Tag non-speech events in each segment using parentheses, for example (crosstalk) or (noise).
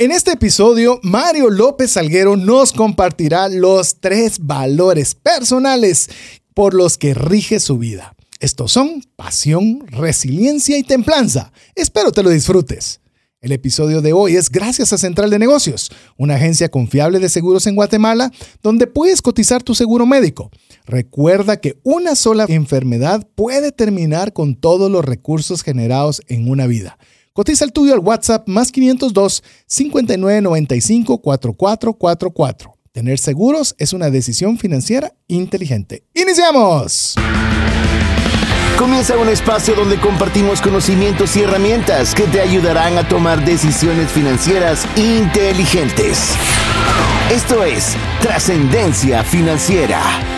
En este episodio, Mario López Salguero nos compartirá los tres valores personales por los que rige su vida. Estos son pasión, resiliencia y templanza. Espero te lo disfrutes. El episodio de hoy es gracias a Central de Negocios, una agencia confiable de seguros en Guatemala donde puedes cotizar tu seguro médico. Recuerda que una sola enfermedad puede terminar con todos los recursos generados en una vida. Cotiza el tuyo al WhatsApp más 502 5995 4444. Tener seguros es una decisión financiera inteligente. ¡Iniciamos! Comienza un espacio donde compartimos conocimientos y herramientas que te ayudarán a tomar decisiones financieras inteligentes. Esto es Trascendencia Financiera.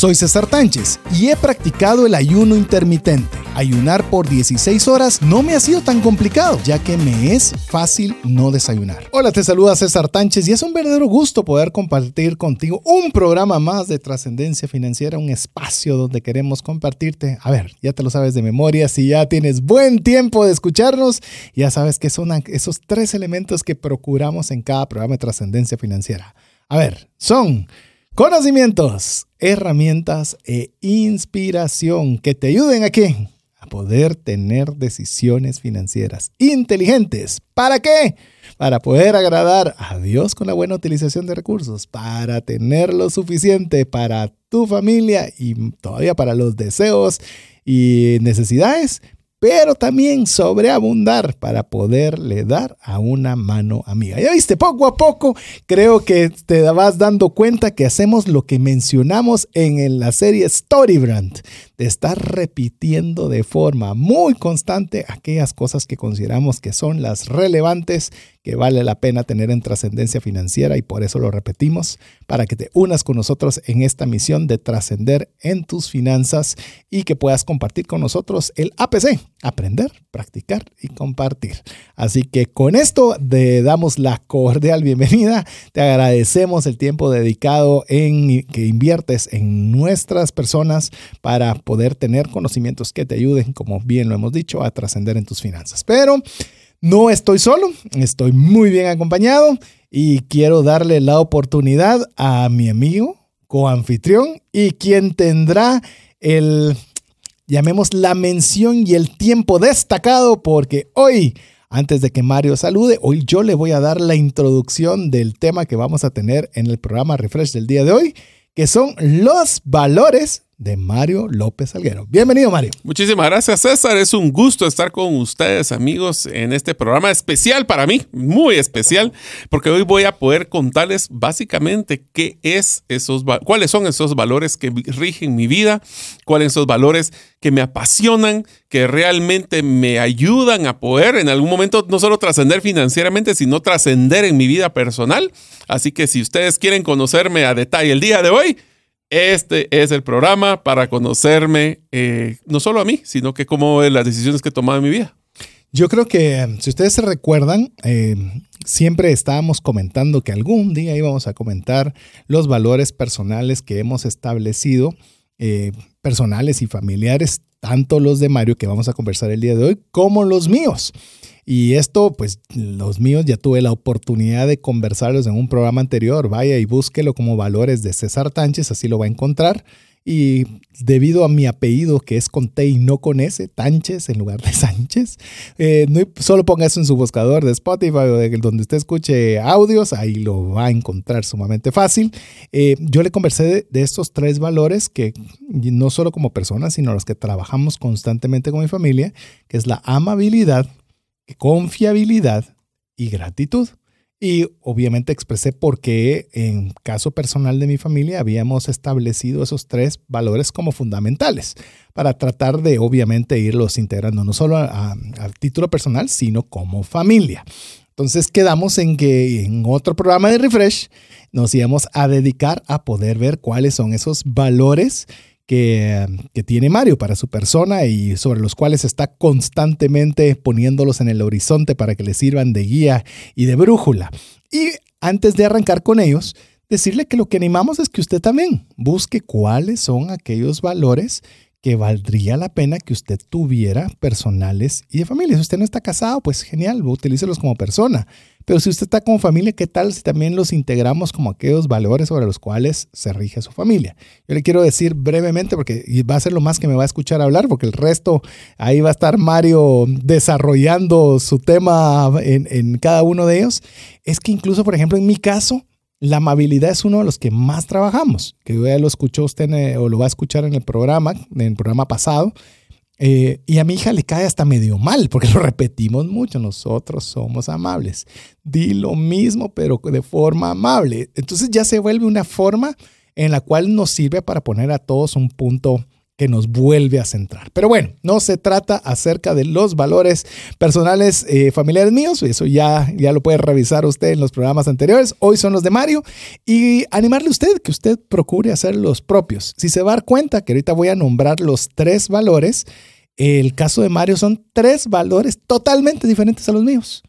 Soy César Tánchez y he practicado el ayuno intermitente. Ayunar por 16 horas no me ha sido tan complicado, ya que me es fácil no desayunar. Hola, te saluda César Tánchez y es un verdadero gusto poder compartir contigo un programa más de trascendencia financiera, un espacio donde queremos compartirte. A ver, ya te lo sabes de memoria, si ya tienes buen tiempo de escucharnos, ya sabes que son esos tres elementos que procuramos en cada programa de trascendencia financiera. A ver, son conocimientos, herramientas e inspiración que te ayuden a qué? A poder tener decisiones financieras inteligentes. ¿Para qué? Para poder agradar a Dios con la buena utilización de recursos, para tener lo suficiente para tu familia y todavía para los deseos y necesidades, pero también sobreabundar para poderle dar a una mano amiga. Ya viste, poco a poco creo que te vas dando cuenta que hacemos lo que mencionamos en la serie Storybrand, de estar repitiendo de forma muy constante aquellas cosas que consideramos que son las relevantes que vale la pena tener en trascendencia financiera y por eso lo repetimos, para que te unas con nosotros en esta misión de trascender en tus finanzas y que puedas compartir con nosotros el APC, aprender, practicar y compartir. Así que con esto te damos la cordial bienvenida, te agradecemos el tiempo dedicado en que inviertes en nuestras personas para poder tener conocimientos que te ayuden, como bien lo hemos dicho, a trascender en tus finanzas. Pero no estoy solo, estoy muy bien acompañado y quiero darle la oportunidad a mi amigo, coanfitrión y quien tendrá el, llamemos la mención y el tiempo destacado porque hoy, antes de que Mario salude, hoy yo le voy a dar la introducción del tema que vamos a tener en el programa Refresh del día de hoy, que son los valores de Mario López Alguero. Bienvenido, Mario. Muchísimas gracias, César. Es un gusto estar con ustedes, amigos, en este programa especial para mí, muy especial, porque hoy voy a poder contarles básicamente qué es esos, cuáles son esos valores que rigen mi vida, cuáles son esos valores que me apasionan, que realmente me ayudan a poder en algún momento no solo trascender financieramente, sino trascender en mi vida personal. Así que si ustedes quieren conocerme a detalle el día de hoy, este es el programa para conocerme, eh, no solo a mí, sino que cómo las decisiones que he tomado en mi vida. Yo creo que, si ustedes se recuerdan, eh, siempre estábamos comentando que algún día íbamos a comentar los valores personales que hemos establecido, eh, personales y familiares, tanto los de Mario que vamos a conversar el día de hoy, como los míos. Y esto, pues los míos ya tuve la oportunidad de conversarlos en un programa anterior. Vaya y búsquelo como valores de César Tánchez, así lo va a encontrar. Y debido a mi apellido, que es con T y no con S, Tánchez en lugar de (laughs) Sánchez, eh, solo ponga eso en su buscador de Spotify o de donde usted escuche audios, ahí lo va a encontrar sumamente fácil. Eh, yo le conversé de, de, estos tres valores que no solo como personas, sino los que trabajamos constantemente con mi familia, que es la amabilidad, confiabilidad y gratitud. Y obviamente expresé por qué en caso personal de mi familia habíamos establecido esos tres valores como fundamentales para tratar de obviamente irlos integrando no solo a, título personal, sino como familia. Entonces quedamos en que en otro programa de refresh nos íbamos a dedicar a poder ver cuáles son esos valores que, tiene Mario para su persona y sobre los cuales está constantemente poniéndolos en el horizonte para que le sirvan de guía y de brújula. Y antes de arrancar con ellos, decirle que lo que animamos es que usted también busque cuáles son aquellos valores que valdría la pena que usted tuviera personales y de familia. Si usted no está casado, pues genial, utilícelos como persona. Pero si usted está como familia, ¿qué tal si también los integramos como aquellos valores sobre los cuales se rige su familia? Yo le quiero decir brevemente, porque va a ser lo más que me va a escuchar hablar, porque el resto ahí va a estar Mario desarrollando su tema en cada uno de ellos. Es que incluso, por ejemplo, en mi caso, la amabilidad es uno de los que más trabajamos, que ya lo escuchó usted o lo va a escuchar en el programa, en el programa pasado. Eh, y a mi hija le cae hasta medio mal, porque lo repetimos mucho, nosotros somos amables. Di lo mismo, pero de forma amable. Entonces ya se vuelve una forma en la cual nos sirve para poner a todos un punto que nos vuelve a centrar. Pero bueno, no se trata acerca de los valores personales eh, familiares míos, eso ya, ya lo puede revisar usted en los programas anteriores, hoy son los de Mario, y animarle a usted que usted procure hacer los propios. Si se va a dar cuenta que ahorita voy a nombrar los tres valores, el caso de Mario son tres valores totalmente diferentes a los míos.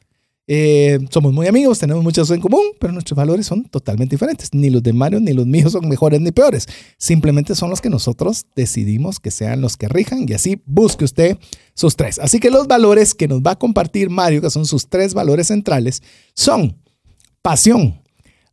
Eh, somos muy amigos, tenemos muchas cosas en común, pero nuestros valores son totalmente diferentes. Ni los de Mario ni los míos son mejores ni peores. Simplemente son los que nosotros decidimos que sean los que rijan y así busque usted sus tres. Así que los valores que nos va a compartir Mario, que son sus tres valores centrales, son pasión,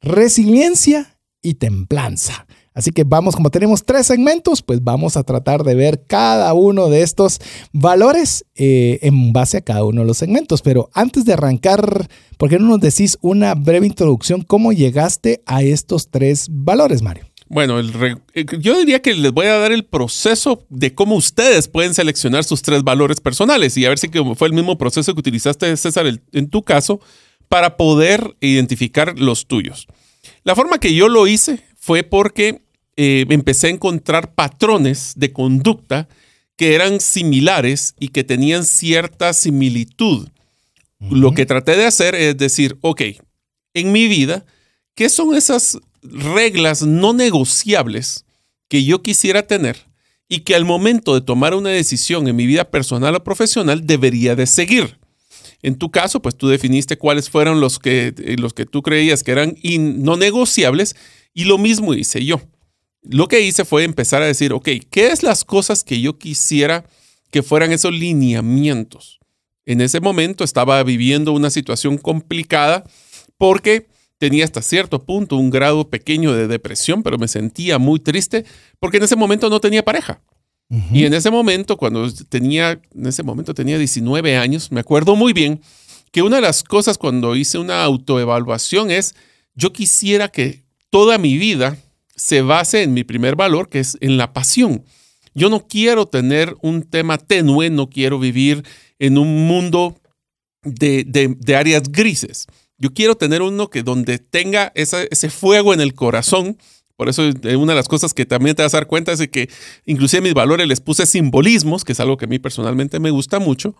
resiliencia y templanza. Así que vamos, como tenemos tres segmentos, pues vamos a tratar de ver cada uno de estos valores eh, en base a cada uno de los segmentos. Pero antes de arrancar, ¿por qué no nos decís una breve introducción? ¿Cómo llegaste a estos tres valores, Mario? Bueno, eh, yo diría que les voy a dar el proceso de cómo ustedes pueden seleccionar sus tres valores personales y a ver si fue el mismo proceso que utilizaste, César, en tu caso, para poder identificar los tuyos. La forma que yo lo hice fue porque eh, empecé a encontrar patrones de conducta que eran similares y que tenían cierta similitud. Lo que traté de hacer es decir, ok, en mi vida, ¿qué son esas reglas no negociables que yo quisiera tener y que al momento de tomar una decisión en mi vida personal o profesional debería de seguir? En tu caso, pues tú definiste cuáles fueron los que, los que tú creías que eran no negociables y lo mismo hice yo lo que hice fue empezar a decir, ok, ¿qué es las cosas que yo quisiera que fueran esos lineamientos? En ese momento estaba viviendo una situación complicada porque tenía hasta cierto punto un grado pequeño de depresión, pero me sentía muy triste porque en ese momento no tenía pareja. Y en ese momento, cuando tenía, en ese momento tenía 19 años, me acuerdo muy bien que una de las cosas cuando hice una autoevaluación es, yo quisiera que toda mi vida se base en mi primer valor, que es en la pasión. Yo no quiero tener un tema tenue, no quiero vivir en un mundo de, áreas grises. Yo quiero tener uno que donde tenga ese fuego en el corazón. Por eso una de las cosas que también te vas a dar cuenta es que inclusive mis valores les puse simbolismos, que es algo que a mí personalmente me gusta mucho.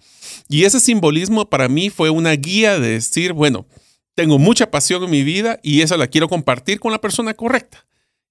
Y ese simbolismo para mí fue una guía de decir, bueno, tengo mucha pasión en mi vida y esa la quiero compartir con la persona correcta.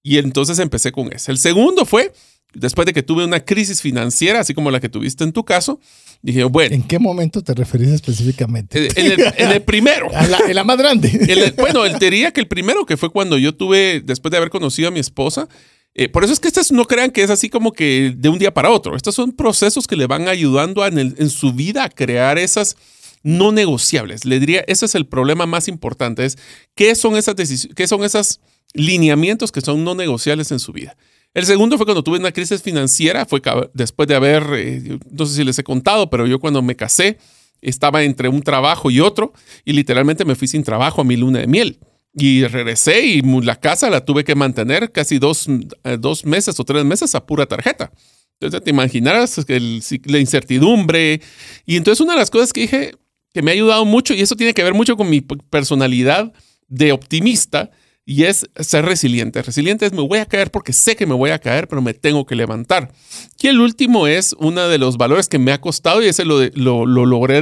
Y entonces empecé con ese. El segundo fue, después de que tuve una crisis financiera, así como la que tuviste en tu caso, dije, bueno. ¿En qué momento te referís específicamente? En el, primero. (laughs) en la, más grande. (laughs) bueno, él diría que el primero, que fue cuando yo tuve, después de haber conocido a mi esposa, eh, por eso es que estas no crean que es así como que de un día para otro. Estos son procesos que le van ayudando en, en su vida a crear esas no negociables. Le diría, ese es el problema más importante, es qué son esas decisiones, qué son esas lineamientos que son no negociables en su vida. El segundo fue cuando tuve una crisis financiera, fue después de haber, eh, no sé si les he contado, pero yo cuando me casé estaba entre un trabajo y otro y literalmente me fui sin trabajo a mi luna de miel. Y regresé y la casa la tuve que mantener casi dos, eh, dos meses o tres meses a pura tarjeta. Entonces te imaginarás la incertidumbre. Y entonces una de las cosas que dije que me ha ayudado mucho, y eso tiene que ver mucho con mi personalidad de optimista, y es ser resiliente. Resiliente es me voy a caer porque sé que me voy a caer, pero me tengo que levantar. Y el último es uno de los valores que me ha costado y ese lo, lo, lo logré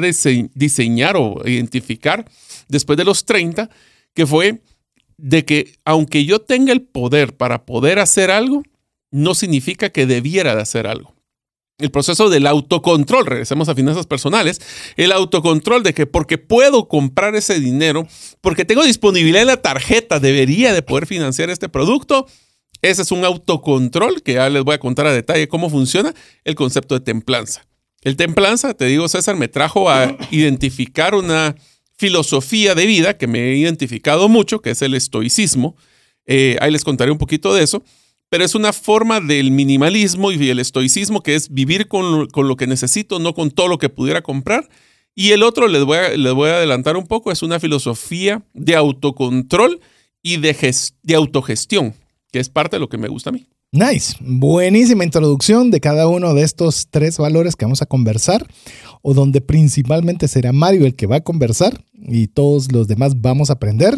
diseñar o identificar después de los 30, que fue de que aunque yo tenga el poder para poder hacer algo, no significa que debiera de hacer algo el proceso del autocontrol, regresemos a finanzas personales, el autocontrol de que porque puedo comprar ese dinero, porque tengo disponibilidad en la tarjeta, debería de poder financiar este producto, Ese es un autocontrol que ya les voy a contar a detalle cómo funciona el concepto de templanza. El templanza, te digo César, me trajo a identificar una filosofía de vida que me he identificado mucho, que es el estoicismo. Eh, ahí les contaré un poquito de eso, pero es una forma del minimalismo y el estoicismo que es vivir con lo, que necesito, no con todo lo que pudiera comprar. Y el otro, les voy a, les voy a adelantar un poco, es una filosofía de autocontrol y de, de autogestión, que es parte de lo que me gusta a mí. Nice, buenísima introducción de cada uno de estos tres valores que vamos a conversar, o donde principalmente será Mario el que va a conversar y todos los demás vamos a aprender,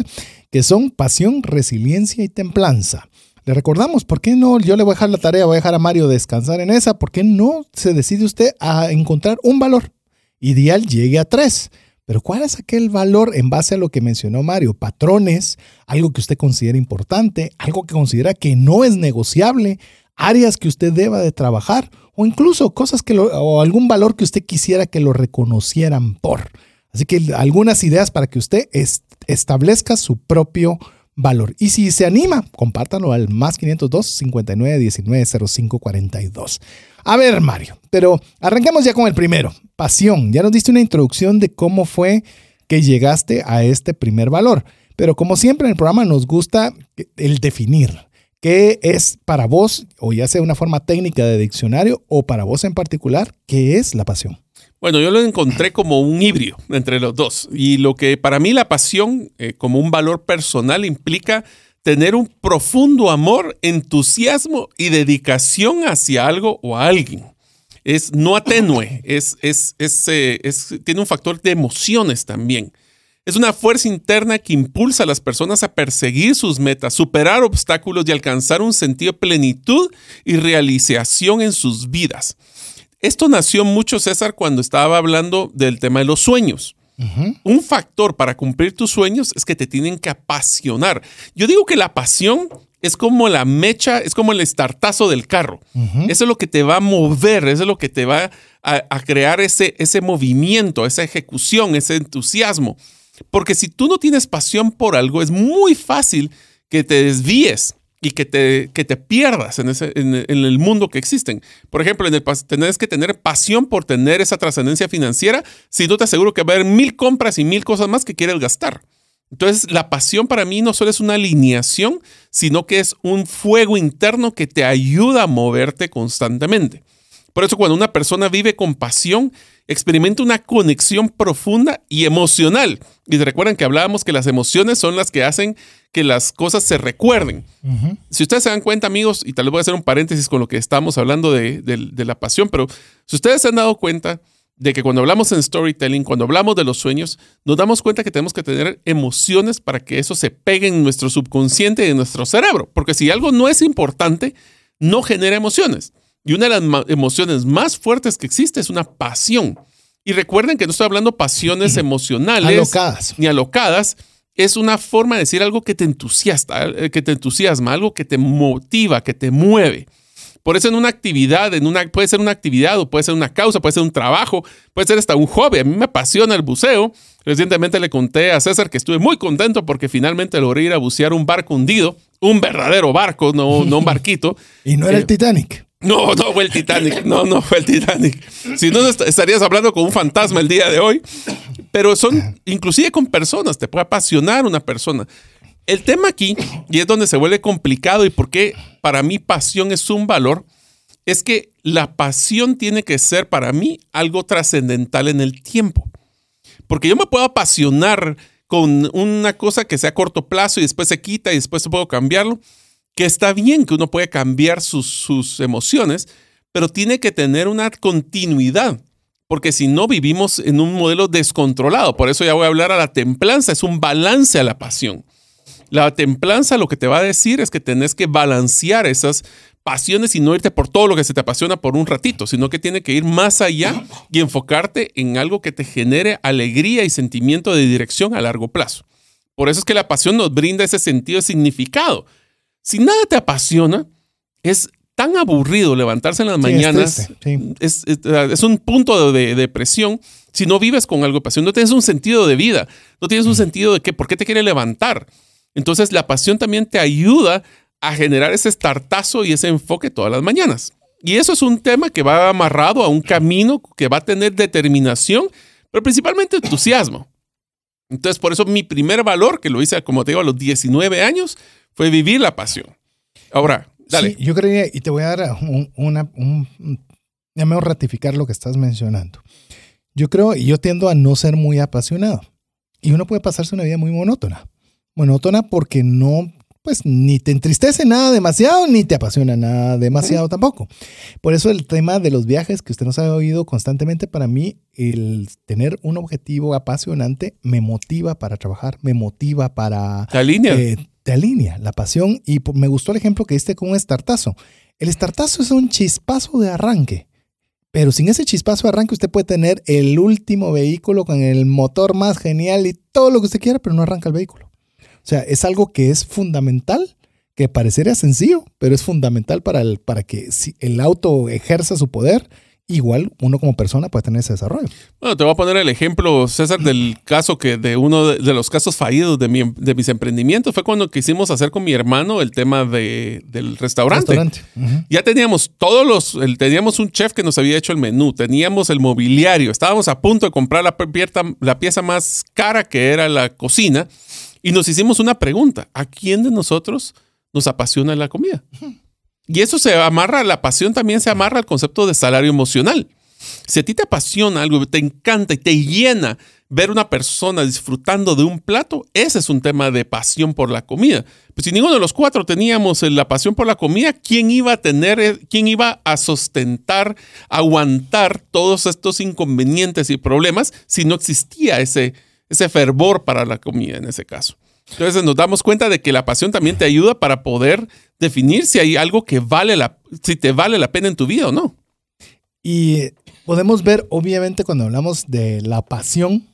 que son pasión, resiliencia y templanza. Le recordamos, ¿por qué no? Yo le voy a dejar la tarea, voy a dejar a Mario descansar en esa, ¿por qué no se decide usted a encontrar un valor? Ideal llegue a tres. Pero ¿cuál es aquel valor en base a lo que mencionó Mario? Patrones, algo que usted considera importante, algo que considera que no es negociable, áreas que usted deba de trabajar o incluso cosas que o algún valor que usted quisiera que lo reconocieran por. Así que algunas ideas para que usted establezca su propio valor. Y si se anima, compártanlo al más 502 59 19 05 42. A ver, Mario, pero arranquemos ya con el primero, pasión. Ya nos diste una introducción de cómo fue que llegaste a este primer valor. Pero como siempre en el programa nos gusta el definir. ¿Qué es para vos, o ya sea una forma técnica de diccionario, o para vos en particular, qué es la pasión? Bueno, yo lo encontré como un híbrido entre los dos. Y lo que para mí la pasión, eh, como un valor personal, implica tener un profundo amor, entusiasmo y dedicación hacia algo o a alguien. Es no atenue, es, eh, es, tiene un factor de emociones también. Es una fuerza interna que impulsa a las personas a perseguir sus metas, superar obstáculos y alcanzar un sentido de plenitud y realización en sus vidas. Esto nació mucho, César, cuando estaba hablando del tema de los sueños. Un factor para cumplir tus sueños es que te tienen que apasionar. Yo digo que la pasión es como la mecha, es como el estartazo del carro. Eso es lo que te va a mover, eso es lo que te va a, crear ese, ese movimiento, esa ejecución, ese entusiasmo. Porque si tú no tienes pasión por algo, es muy fácil que te desvíes y que te, que te pierdas en, ese, en, el mundo que existen. Por ejemplo, en el, tenés que tener pasión por tener esa trascendencia financiera, si no te aseguro que va a haber mil compras y mil cosas más que quieres gastar. Entonces, la pasión para mí no solo es una alineación, sino que es un fuego interno que te ayuda a moverte constantemente. Por eso cuando una persona vive con pasión, experimenta una conexión profunda y emocional. Y recuerdan que hablábamos que las emociones son las que hacen que las cosas se recuerden. Si ustedes se dan cuenta, amigos, y tal vez voy a hacer un paréntesis con lo que estamos hablando de, de la pasión, pero si ustedes se han dado cuenta de que cuando hablamos en storytelling, cuando hablamos de los sueños, nos damos cuenta que tenemos que tener emociones para que eso se pegue en nuestro subconsciente y en nuestro cerebro. Porque si algo no es importante, no genera emociones. Y una de las emociones más fuertes que existe es una pasión. Y recuerden que no estoy hablando pasiones (clears throat) emocionales alocadas. ni alocadas. Es una forma de decir algo que te entusiasta, eh, que te entusiasma, algo que te motiva, que te mueve. Por eso en una actividad, en una, puede ser una actividad o puede ser una causa, puede ser un trabajo, puede ser hasta un hobby. A mí me apasiona el buceo. Recientemente le conté a César que estuve muy contento porque finalmente logré ir a bucear un barco hundido, un verdadero barco, no, no un barquito. (laughs) y no era el eh, Titanic. No, no fue el Titanic. No, no fue el Titanic. Si no, estarías hablando con un fantasma el día de hoy. Pero son, inclusive con personas, te puede apasionar una persona. El tema aquí, y es donde se vuelve complicado y por qué para mí pasión es un valor, es que la pasión tiene que ser para mí algo trascendental en el tiempo. Porque yo me puedo apasionar con una cosa que sea a corto plazo y después se quita y después puedo cambiarlo que está bien que uno puede cambiar sus, emociones, pero tiene que tener una continuidad, porque si no vivimos en un modelo descontrolado. Por eso ya voy a hablar a la templanza, es un balance a la pasión. La templanza lo que te va a decir es que tenés que balancear esas pasiones y no irte por todo lo que se te apasiona por un ratito, sino que tiene que ir más allá y enfocarte en algo que te genere alegría y sentimiento de dirección a largo plazo. Por eso es que la pasión nos brinda ese sentido de significado. Si nada te apasiona, es tan aburrido levantarse en las mañanas. Es, un punto de, depresión si no vives con algo de pasión. No tienes un sentido de vida. No tienes un sentido de que, por qué te quiere levantar. Entonces, la pasión también te ayuda a generar ese startazo y ese enfoque todas las mañanas. Y eso es un tema que va amarrado a un camino que va a tener determinación, pero principalmente entusiasmo. Entonces, por eso mi primer valor, que lo hice, como te digo, a los 19 años, fue vivir la pasión. Ahora, dale. Sí, yo creía, y te voy a dar un, una, un, déjame ratificar lo que estás mencionando. Yo creo, y yo tiendo a no ser muy apasionado. Y uno puede pasarse una vida muy monótona. Monótona porque no pues ni te entristece nada demasiado, ni te apasiona nada demasiado tampoco. Por eso el tema de los viajes que usted nos ha oído constantemente, para mí, el tener un objetivo apasionante me motiva para trabajar, me motiva para... Te alinea. Eh, te alinea la pasión. Y me gustó el ejemplo que diste con un estartazo. El estartazo es un chispazo de arranque. Pero sin ese chispazo de arranque usted puede tener el último vehículo con el motor más genial y todo lo que usted quiera, pero no arranca el vehículo. O sea, es algo que es fundamental, que parecería sencillo, pero es fundamental para, el, para que el auto ejerza su poder. Igual uno como persona puede tener ese desarrollo. Bueno, te voy a poner el ejemplo, César, del caso que de uno de, los casos fallidos de, de, mis emprendimientos fue cuando quisimos hacer con mi hermano el tema de, del restaurante. Ya teníamos todos los, teníamos un chef que nos había hecho el menú, teníamos el mobiliario, estábamos a punto de comprar la, la pieza más cara que era la cocina y nos hicimos una pregunta, ¿a quién de nosotros nos apasiona la comida? Y eso se amarra, la pasión también se amarra al concepto de salario emocional. Si a ti te apasiona algo, te encanta y te llena ver una persona disfrutando de un plato, ese es un tema de pasión por la comida. Pues si ninguno de los cuatro teníamos la pasión por la comida, ¿quién iba a tener, quién iba a sostentar, aguantar todos estos inconvenientes y problemas si no existía ese, ese fervor para la comida en ese caso. Entonces nos damos cuenta de que la pasión también te ayuda para poder definir si hay algo que vale la, si te vale la pena en tu vida o no. Y podemos ver, obviamente, cuando hablamos de la pasión,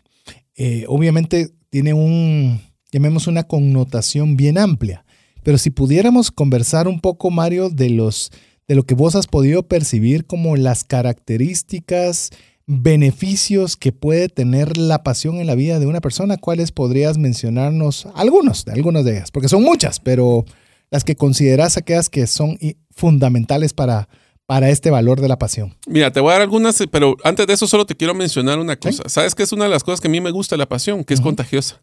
eh, obviamente tiene un, llamemos una connotación bien amplia. Pero si pudiéramos conversar un poco, Mario, de los, de lo que vos has podido percibir como las características, beneficios que puede tener la pasión en la vida de una persona, ¿cuáles podrías mencionarnos? Algunos, de algunas de ellas, porque son muchas, pero las que consideras aquellas que son fundamentales para, para este valor de la pasión. Mira, te voy a dar algunas, pero antes de eso solo te quiero mencionar una cosa. ¿Sabes qué es una de las cosas que a mí me gusta la pasión? Que es contagiosa.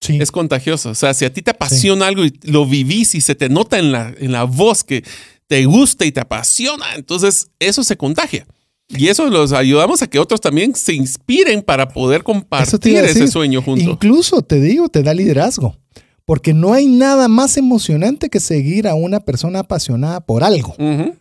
Sí. Es contagiosa. O sea, si a ti te apasiona algo y lo vivís y se te nota en la, en la voz que te gusta y te apasiona, entonces eso se contagia. Y eso los ayudamos a que otros también se inspiren para poder compartir ese sueño juntos. Incluso te digo, te da liderazgo. Porque no hay nada más emocionante que seguir a una persona apasionada por algo.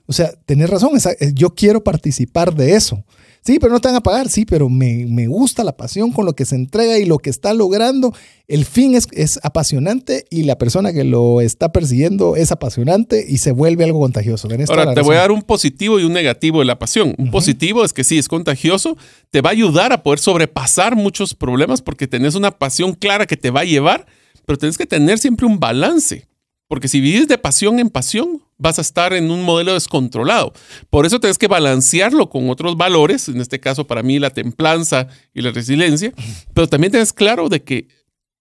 O sea, tenés razón, yo quiero participar de eso. Sí, pero no te van a pagar, sí, pero me, gusta la pasión con lo que se entrega y lo que está logrando. El fin es, es, apasionante y la persona que lo está persiguiendo es apasionante y se vuelve algo contagioso. Ahora, te voy a dar un positivo y un negativo de la pasión. Un positivo es que sí, es contagioso, te va a ayudar a poder sobrepasar muchos problemas porque tenés una pasión clara que te va a llevar, pero tenés que tener siempre un balance. Porque si vives de pasión en pasión, vas a estar en un modelo descontrolado. Por eso tienes que balancearlo con otros valores, en este caso para mí la templanza y la resiliencia, pero también tienes claro de que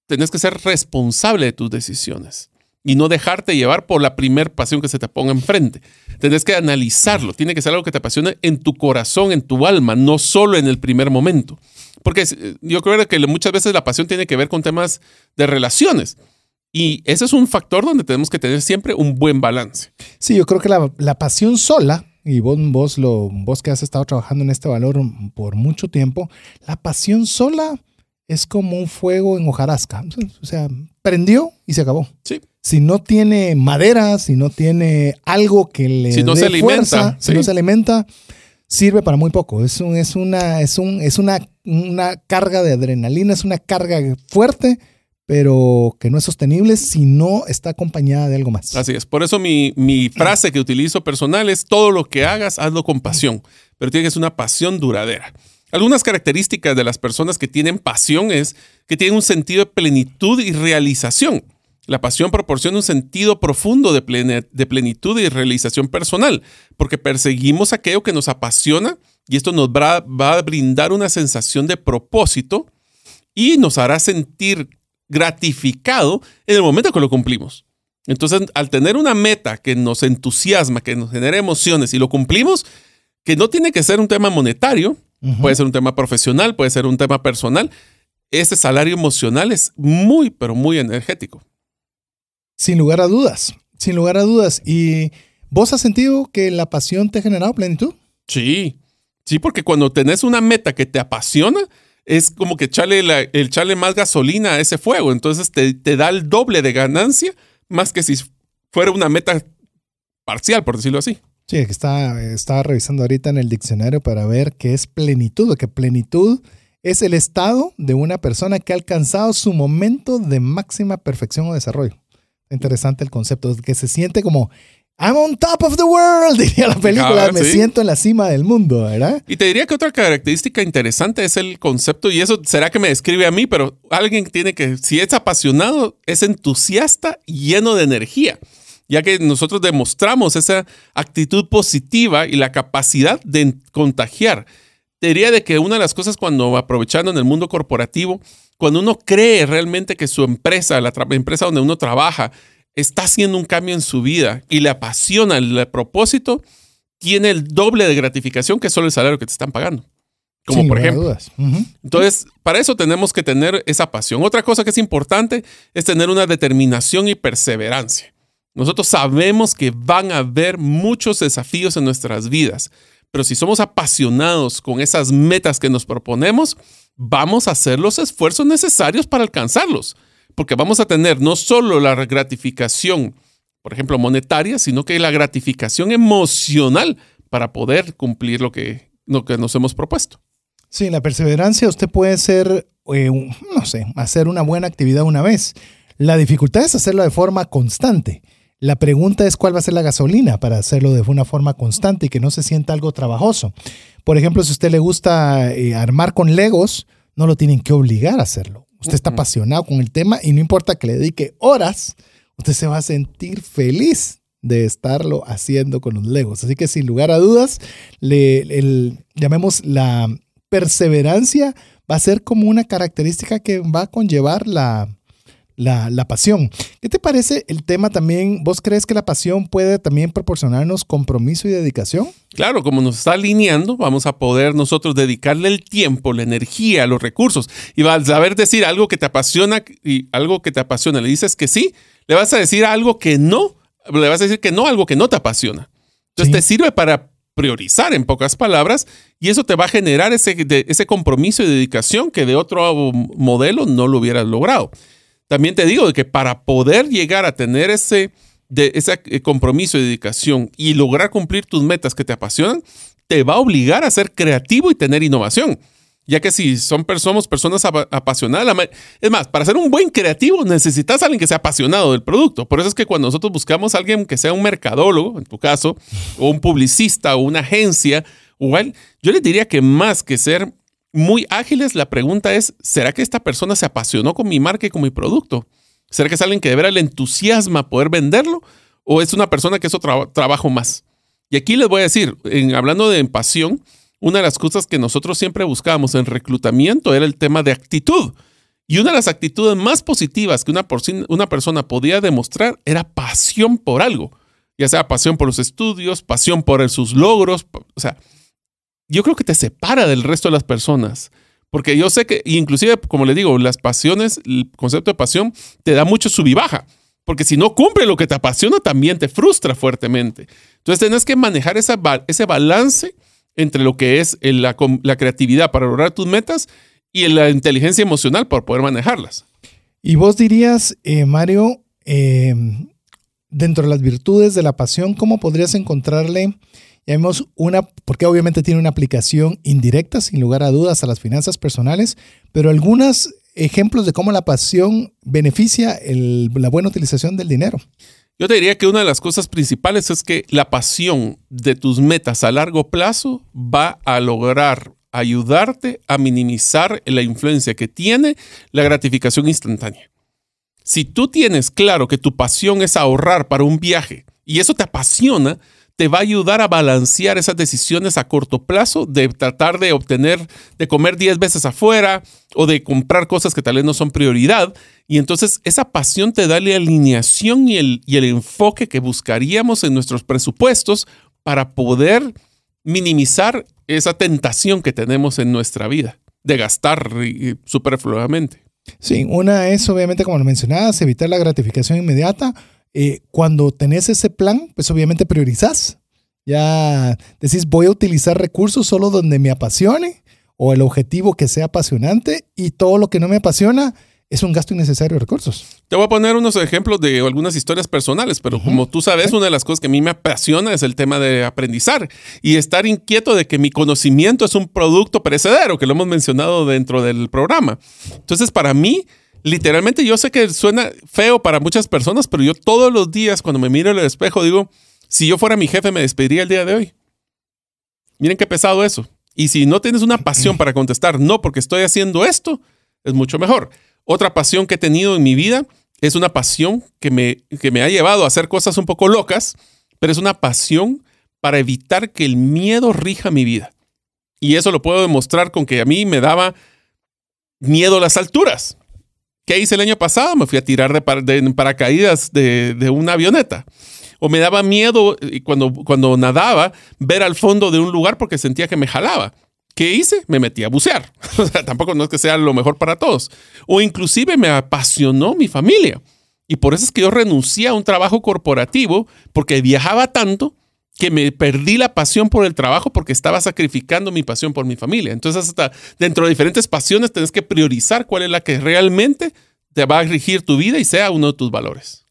tienes que ser responsable de tus decisiones y no dejarte llevar por la primer pasión que se te ponga enfrente. Tienes que analizarlo, tiene que ser algo que te apasione en tu corazón, en tu alma, no solo en el primer momento. Porque yo creo que muchas veces la pasión tiene que ver con temas de relaciones y ese es un factor donde tenemos que tener siempre un buen balance. Sí, yo creo que la, pasión sola, y vos, vos, lo, vos que has estado trabajando en este valor por mucho tiempo, la pasión sola es como un fuego en hojarasca. O sea, prendió y se acabó. Sí. Si no tiene madera, si no tiene algo que le si no dé se alimenta, si no se alimenta, sirve para muy poco. Es, un, es, una, es, un, es una, una carga de adrenalina, es una carga fuerte pero que no es sostenible si no está acompañada de algo más. Así es. Por eso mi, frase que utilizo personal es todo lo que hagas, hazlo con pasión, pero tiene que ser una pasión duradera. Algunas características de las personas que tienen pasión es que tienen un sentido de plenitud y realización. La pasión proporciona un sentido profundo de, de plenitud y realización personal, porque perseguimos aquello que nos apasiona y esto nos va a brindar una sensación de propósito y nos hará sentir gratificado en el momento que lo cumplimos. Entonces, al tener una meta que nos entusiasma, que nos genera emociones y lo cumplimos, que no tiene que ser un tema monetario, puede ser un tema profesional, puede ser un tema personal, ese salario emocional es muy, pero muy energético. Sin lugar a dudas, sin lugar a dudas. ¿Y vos has sentido que la pasión te ha generado plenitud? Sí, sí, porque cuando tenés una meta que te apasiona, es como que el echarle más gasolina a ese fuego. Entonces te, te da el doble de ganancia más que si fuera una meta parcial, por decirlo así. Sí, que está, estaba revisando ahorita en el diccionario para ver qué es plenitud, que plenitud es el estado de una persona que ha alcanzado su momento de máxima perfección o desarrollo. Interesante el concepto, que se siente como I'm on top of the world, (laughs) diría la película. Me siento en la cima del mundo, ¿verdad? Y te diría que otra característica interesante es el concepto, y eso será que me describe a mí, pero alguien tiene que, si es apasionado, es entusiasta y lleno de energía ya que nosotros demostramos esa actitud positiva y la capacidad de contagiar. Te diría de que una de las cosas cuando aprovechando en el mundo corporativo, cuando uno cree realmente que su empresa, la empresa donde uno trabaja, está haciendo un cambio en su vida y le apasiona el, propósito, tiene el doble de gratificación que solo el salario que te están pagando. Como por ejemplo. Entonces, para eso tenemos que tener esa pasión. Otra cosa que es importante es tener una determinación y perseverancia. Nosotros sabemos que van a haber muchos desafíos en nuestras vidas, pero si somos apasionados con esas metas que nos proponemos, vamos a hacer los esfuerzos necesarios para alcanzarlos, porque vamos a tener no solo la gratificación, por ejemplo, monetaria, sino que la gratificación emocional para poder cumplir lo que, lo que nos hemos propuesto. Sí, la perseverancia usted puede ser, eh, no sé, hacer una buena actividad una vez. La dificultad es hacerlo de forma constante. La pregunta es cuál va a ser la gasolina para hacerlo de una forma constante y que no se sienta algo trabajoso. Por ejemplo, si a usted le gusta eh, armar con legos, no lo tienen que obligar a hacerlo. Usted está apasionado con el tema y no importa que le dedique horas, usted se va a sentir feliz de estarlo haciendo con los legos. Así que sin lugar a dudas, le, llamemos la perseverancia, va a ser como una característica que va a conllevar la, la, pasión. ¿Qué te parece el tema también? ¿Vos crees que la pasión puede también proporcionarnos compromiso y dedicación? Claro, como nos está alineando, vamos a poder nosotros dedicarle el tiempo, la energía, los recursos. Y vas a saber decir algo que te apasiona y algo que te apasiona. Le dices que sí, le vas a decir algo que no, le vas a decir que no, algo que no te apasiona. Entonces te sirve para priorizar en pocas palabras y eso te va a generar ese, ese compromiso y dedicación que de otro modelo no lo hubieras logrado. También te digo que para poder llegar a tener ese, de, ese eh, compromiso y dedicación y lograr cumplir tus metas que te apasionan, te va a obligar a ser creativo y tener innovación. Ya que si son, somos personas apasionadas, es más, para ser un buen creativo necesitas a alguien que sea apasionado del producto. Por eso es que cuando nosotros buscamos a alguien que sea un mercadólogo, en tu caso, o un publicista o una agencia, igual, yo les diría que más que ser muy ágiles, la pregunta es, ¿será que esta persona se apasionó con mi marca y con mi producto? ¿Será que es alguien que de veras le entusiasma poder venderlo? ¿O es una persona que es otro trabajo más? Y aquí les voy a decir, en, hablando de pasión, una de las cosas que nosotros siempre buscábamos en reclutamiento era el tema de actitud. Y una de las actitudes más positivas que una, una persona podía demostrar era pasión por algo. Ya sea pasión por los estudios, pasión por sus logros. O sea, yo creo que te separa del resto de las personas. Porque yo sé que, inclusive, como le digo, las pasiones, el concepto de pasión te da mucho sub y baja. Porque si no cumple lo que te apasiona, también te frustra fuertemente. Entonces tienes que manejar ese balance entre lo que es la, la, creatividad para lograr tus metas y la inteligencia emocional para poder manejarlas. Y vos dirías, eh, Mario, eh, dentro de las virtudes de la pasión, ¿cómo podrías encontrarle ya vemos una, porque obviamente tiene una aplicación indirecta, sin lugar a dudas, a las finanzas personales, pero algunos ejemplos de cómo la pasión beneficia la buena utilización del dinero. Yo te diría que una de las cosas principales es que la pasión de tus metas a largo plazo va a lograr ayudarte a minimizar la influencia que tiene la gratificación instantánea. Si tú tienes claro que tu pasión es ahorrar para un viaje y eso te apasiona, te va a ayudar a balancear esas decisiones a corto plazo de tratar de obtener, de comer 10 veces afuera o de comprar cosas que tal vez no son prioridad. Y entonces esa pasión te da la alineación y el, y el enfoque que buscaríamos en nuestros presupuestos para poder minimizar esa tentación que tenemos en nuestra vida de gastar superfluamente. Sí, una es obviamente, como lo mencionabas, evitar la gratificación inmediata. Eh, cuando tenés ese plan, pues obviamente priorizás. Ya decís, voy a utilizar recursos solo donde me apasione o el objetivo que sea apasionante y todo lo que no me apasiona, es un gasto innecesario de recursos. Te voy a poner unos ejemplos de algunas historias personales, pero como tú sabes, una de las cosas que a mí me apasiona es el tema de aprendizar y estar inquieto de que mi conocimiento es un producto perecedero, que lo hemos mencionado dentro del programa. Entonces, para mí, literalmente, yo sé que suena feo para muchas personas, pero yo todos los días cuando me miro el espejo digo, si yo fuera mi jefe, me despediría el día de hoy. Miren qué pesado eso. Y si no tienes una pasión para contestar, no, porque estoy haciendo esto, es mucho mejor. Otra pasión que he tenido en mi vida es una pasión que me, que me ha llevado a hacer cosas un poco locas, pero es una pasión para evitar que el miedo rija mi vida. Y eso lo puedo demostrar con que a mí me daba miedo a las alturas. ¿Qué hice el año pasado? Me fui a tirar de, paracaídas de, de, una avioneta. O me daba miedo eh, cuando, cuando nadaba ver al fondo de un lugar porque sentía que me jalaba. ¿Qué hice? Me metí a bucear. (laughs) O sea, tampoco no es que sea lo mejor para todos. O inclusive me apasionó mi familia. Y por eso es que yo renuncié a un trabajo corporativo porque viajaba tanto que me perdí la pasión por el trabajo porque estaba sacrificando mi pasión por mi familia. Entonces, hasta dentro de diferentes pasiones, tienes que priorizar cuál es la que realmente te va a regir tu vida y sea uno de tus valores.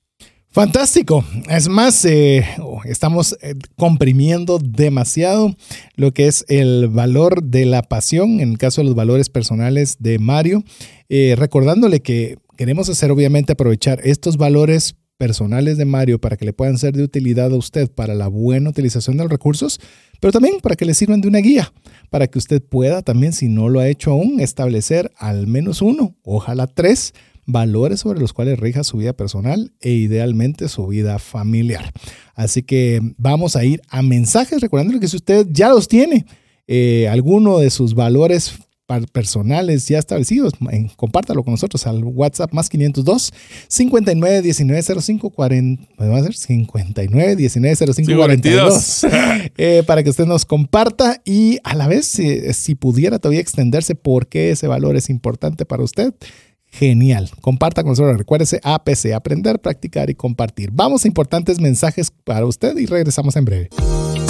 Fantástico. Es más, eh, estamos eh, comprimiendo demasiado lo que es el valor de la pasión, en el caso de los valores personales de Mario, eh, recordándole que queremos hacer, obviamente, aprovechar estos valores personales de Mario para que le puedan ser de utilidad a usted para la buena utilización de los recursos, pero también para que le sirvan de una guía, para que usted pueda también, si no lo ha hecho aún, establecer al menos uno, ojalá tres valores sobre los cuales rija su vida personal e idealmente su vida familiar. Así que vamos a ir a mensajes, recordándole que si usted ya los tiene, eh, alguno de sus valores personales ya establecidos, compártalo con nosotros al WhatsApp más 502 59 19 05 40, podemos hacer 59 19 05 42 para que usted nos comparta y a la vez si, si pudiera todavía extenderse por qué ese valor es importante para usted genial. Comparta con nosotros. Recuérdese APC, aprender, practicar y compartir. Vamos a importantes mensajes para usted y regresamos en breve.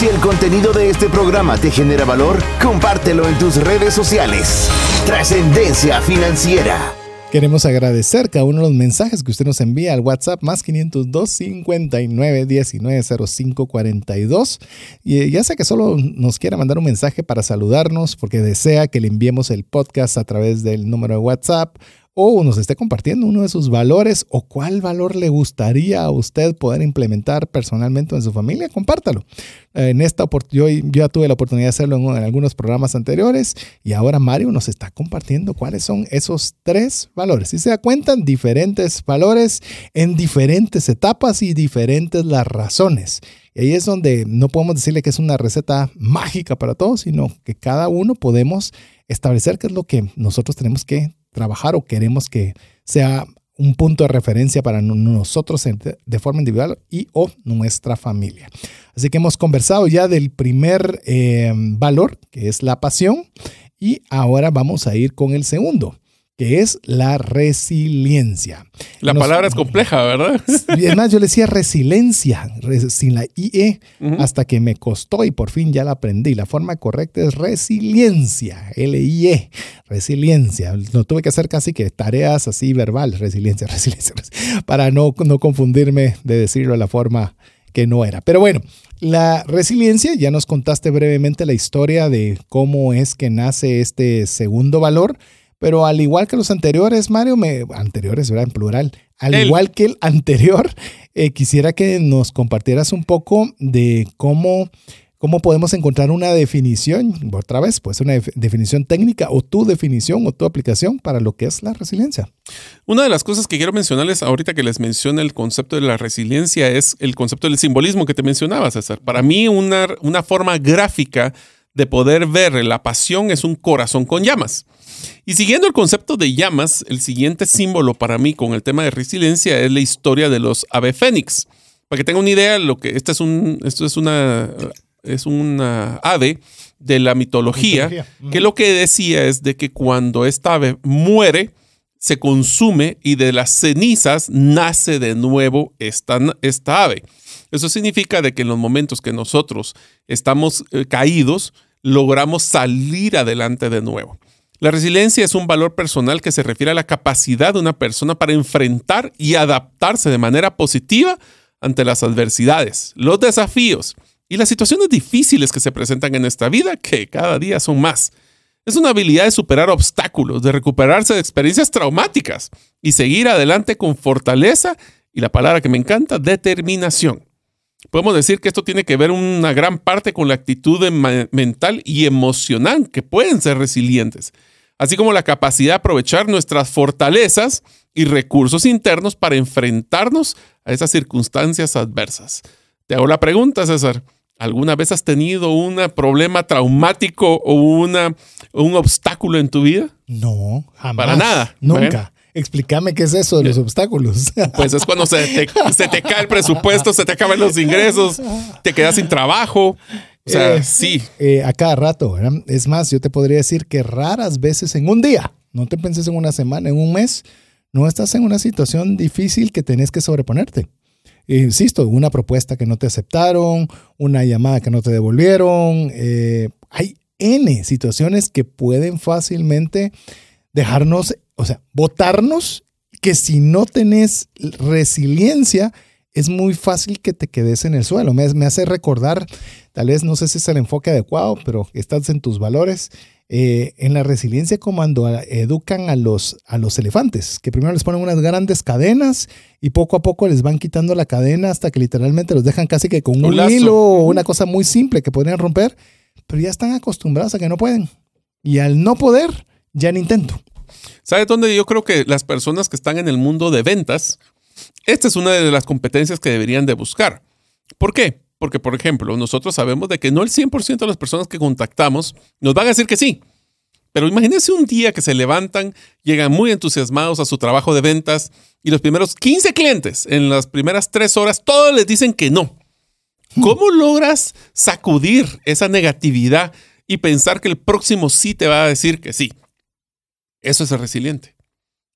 Si el contenido de este programa te genera valor, compártelo en tus redes sociales. Trascendencia financiera. Queremos agradecer cada uno de los mensajes que usted nos envía al WhatsApp más 502 59 19 05 42. Y ya sé que solo nos quiera mandar un mensaje para saludarnos porque desea que le enviemos el podcast a través del número de WhatsApp o nos esté compartiendo uno de sus valores o cuál valor le gustaría a usted poder implementar personalmente en su familia, compártalo. En esta yo, ya tuve la oportunidad de hacerlo en, algunos programas anteriores y ahora Mario nos está compartiendo cuáles son esos tres valores. Si se da cuenta, diferentes valores en diferentes etapas y diferentes las razones. Y ahí es donde no podemos decirle que es una receta mágica para todos, sino que cada uno podemos establecer qué es lo que nosotros tenemos que trabajar o queremos que sea un punto de referencia para nosotros de forma individual y o nuestra familia. Así que hemos conversado ya del primer eh, valor, que es la pasión, y ahora vamos a ir con el segundo, que es la resiliencia. La palabra es compleja, ¿verdad? (laughs) Y además yo le decía resiliencia, sin la IE, hasta que me costó y por fin ya la aprendí. La forma correcta es resiliencia, L-I-E, resiliencia. No tuve que hacer casi que tareas así verbales, (laughs) resiliencia, resiliencia, para no, no confundirme de decirlo de la forma que no era. Pero bueno, la resiliencia, ya nos contaste brevemente la historia de cómo es que nace este segundo valor. Pero al igual que los anteriores, Mario, me, anteriores, ¿verdad? En plural. Al igual que el anterior, (laughs) eh, quisiera que nos compartieras un poco de cómo, cómo podemos encontrar una definición, otra vez, pues una definición técnica o tu definición o tu aplicación para lo que es la resiliencia. Una de las cosas que quiero mencionarles ahorita que les mencioné el concepto de la resiliencia es el concepto del simbolismo que te mencionaba, César. Para mí, una, una forma gráfica de poder ver la pasión es un corazón con llamas. Y siguiendo el concepto de llamas, el siguiente símbolo para mí con el tema de resiliencia es la historia de los ave fénix. Para que tengan una idea, lo que esta es un, esto es una es una ave de la mitología, que lo que decía es de que cuando esta ave muere, se consume y de las cenizas nace de nuevo esta, esta ave. Eso significa de que en los momentos que nosotros estamos eh, caídos, logramos salir adelante de nuevo. La resiliencia es un valor personal que se refiere a la capacidad de una persona para enfrentar y adaptarse de manera positiva ante las adversidades, los desafíos y las situaciones difíciles que se presentan en esta vida, que cada día son más. Es una habilidad de superar obstáculos, de recuperarse de experiencias traumáticas y seguir adelante con fortaleza y la palabra que me encanta, determinación. Podemos decir que esto tiene que ver una gran parte con la actitud mental y emocional que pueden ser resilientes así como la capacidad de aprovechar nuestras fortalezas y recursos internos para enfrentarnos a esas circunstancias adversas. Te hago la pregunta, César. ¿Alguna vez has tenido un problema traumático o una, un obstáculo en tu vida? No, jamás. Para nada. Nunca. Explícame qué es eso de los obstáculos. (laughs) Pues es cuando se te, se te cae el presupuesto, se te acaban los ingresos, te quedas sin trabajo, o sea, eh, sí. Eh, a cada rato, ¿verdad? Es más, yo te podría decir que raras veces en un día, no te penses en una semana, en un mes, no estás en una situación difícil que tenés que sobreponerte. Insisto, una propuesta que no te aceptaron, una llamada que no te devolvieron. Eh, hay N situaciones que pueden fácilmente dejarnos, o sea, votarnos, que si no tenés resiliencia, es muy fácil que te quedes en el suelo. Me, me, hace recordar, tal vez no sé si es el enfoque adecuado, pero estás en tus valores. Eh, en la resiliencia cuando educan a los, a los elefantes, que primero les ponen unas grandes cadenas y poco a poco les van quitando la cadena hasta que literalmente los dejan casi que con un, hilo o una cosa muy simple que podrían romper, pero ya están acostumbrados a que no pueden. Y al no poder, ya ni intento. ¿Sabes dónde yo creo que las personas que están en el mundo de ventas esta es una de las competencias que deberían de buscar. ¿Por qué? Porque, por ejemplo, nosotros sabemos de que no el 100% de las personas que contactamos nos van a decir que sí. Pero imagínense un día que se levantan, llegan muy entusiasmados a su trabajo de ventas y los primeros 15 clientes en las primeras tres horas, todos les dicen que no. ¿Cómo logras sacudir esa negatividad y pensar que el próximo sí te va a decir que sí? Eso es el resiliente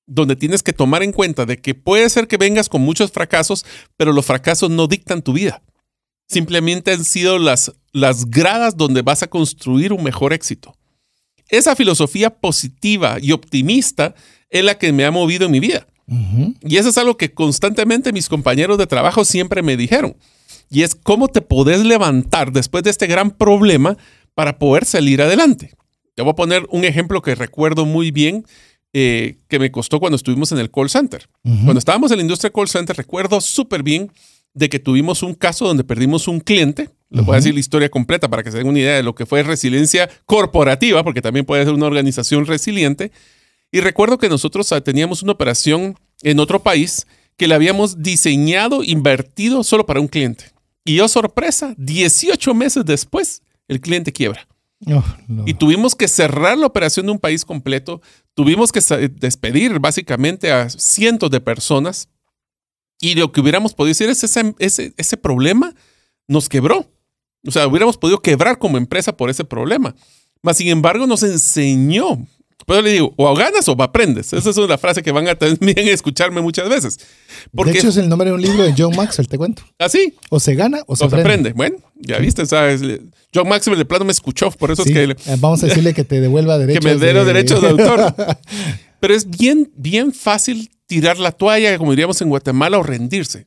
donde tienes que tomar en cuenta de que puede ser que vengas con muchos fracasos, pero los fracasos no dictan tu vida. Simplemente han sido las, las gradas donde vas a construir un mejor éxito. Esa filosofía positiva y optimista es la que me ha movido en mi vida. Y eso es algo que constantemente mis compañeros de trabajo siempre me dijeron. Y es cómo te podés levantar después de este gran problema para poder salir adelante. Te voy a poner un ejemplo que recuerdo muy bien eh, que me costó cuando estuvimos en el call center. Cuando estábamos en la industria call center, recuerdo súper bien de que tuvimos un caso donde perdimos un cliente. Les voy a decir la historia completa para que se den una idea de lo que fue resiliencia corporativa, porque también puede ser una organización resiliente. Y recuerdo que nosotros ah, teníamos una operación en otro país que la habíamos diseñado, invertido solo para un cliente. Y yo, sorpresa, 18 meses después, el cliente quiebra. Oh, Y tuvimos que cerrar la operación de un país completo. Tuvimos que despedir básicamente a cientos de personas. Y lo que hubiéramos podido decir es ese, ese, ese problema nos quebró. O sea, hubiéramos podido quebrar como empresa por ese problema. Mas, sin embargo, nos enseñó pero le digo, o ganas o aprendes. Esa es una frase que van a también (laughs) escucharme muchas veces. Porque, de hecho, es el nombre de un libro de John Maxwell, te cuento. ¿Ah, sí? O se gana o se, aprende. Bueno, ya viste, ¿sabes? John Maxwell de plano me escuchó, por eso es que... Eh, vamos a decirle que te devuelva derechos. (laughs) Que me dé los derechos de autor. (laughs) Pero es bien, bien fácil tirar la toalla, como diríamos en Guatemala, o rendirse.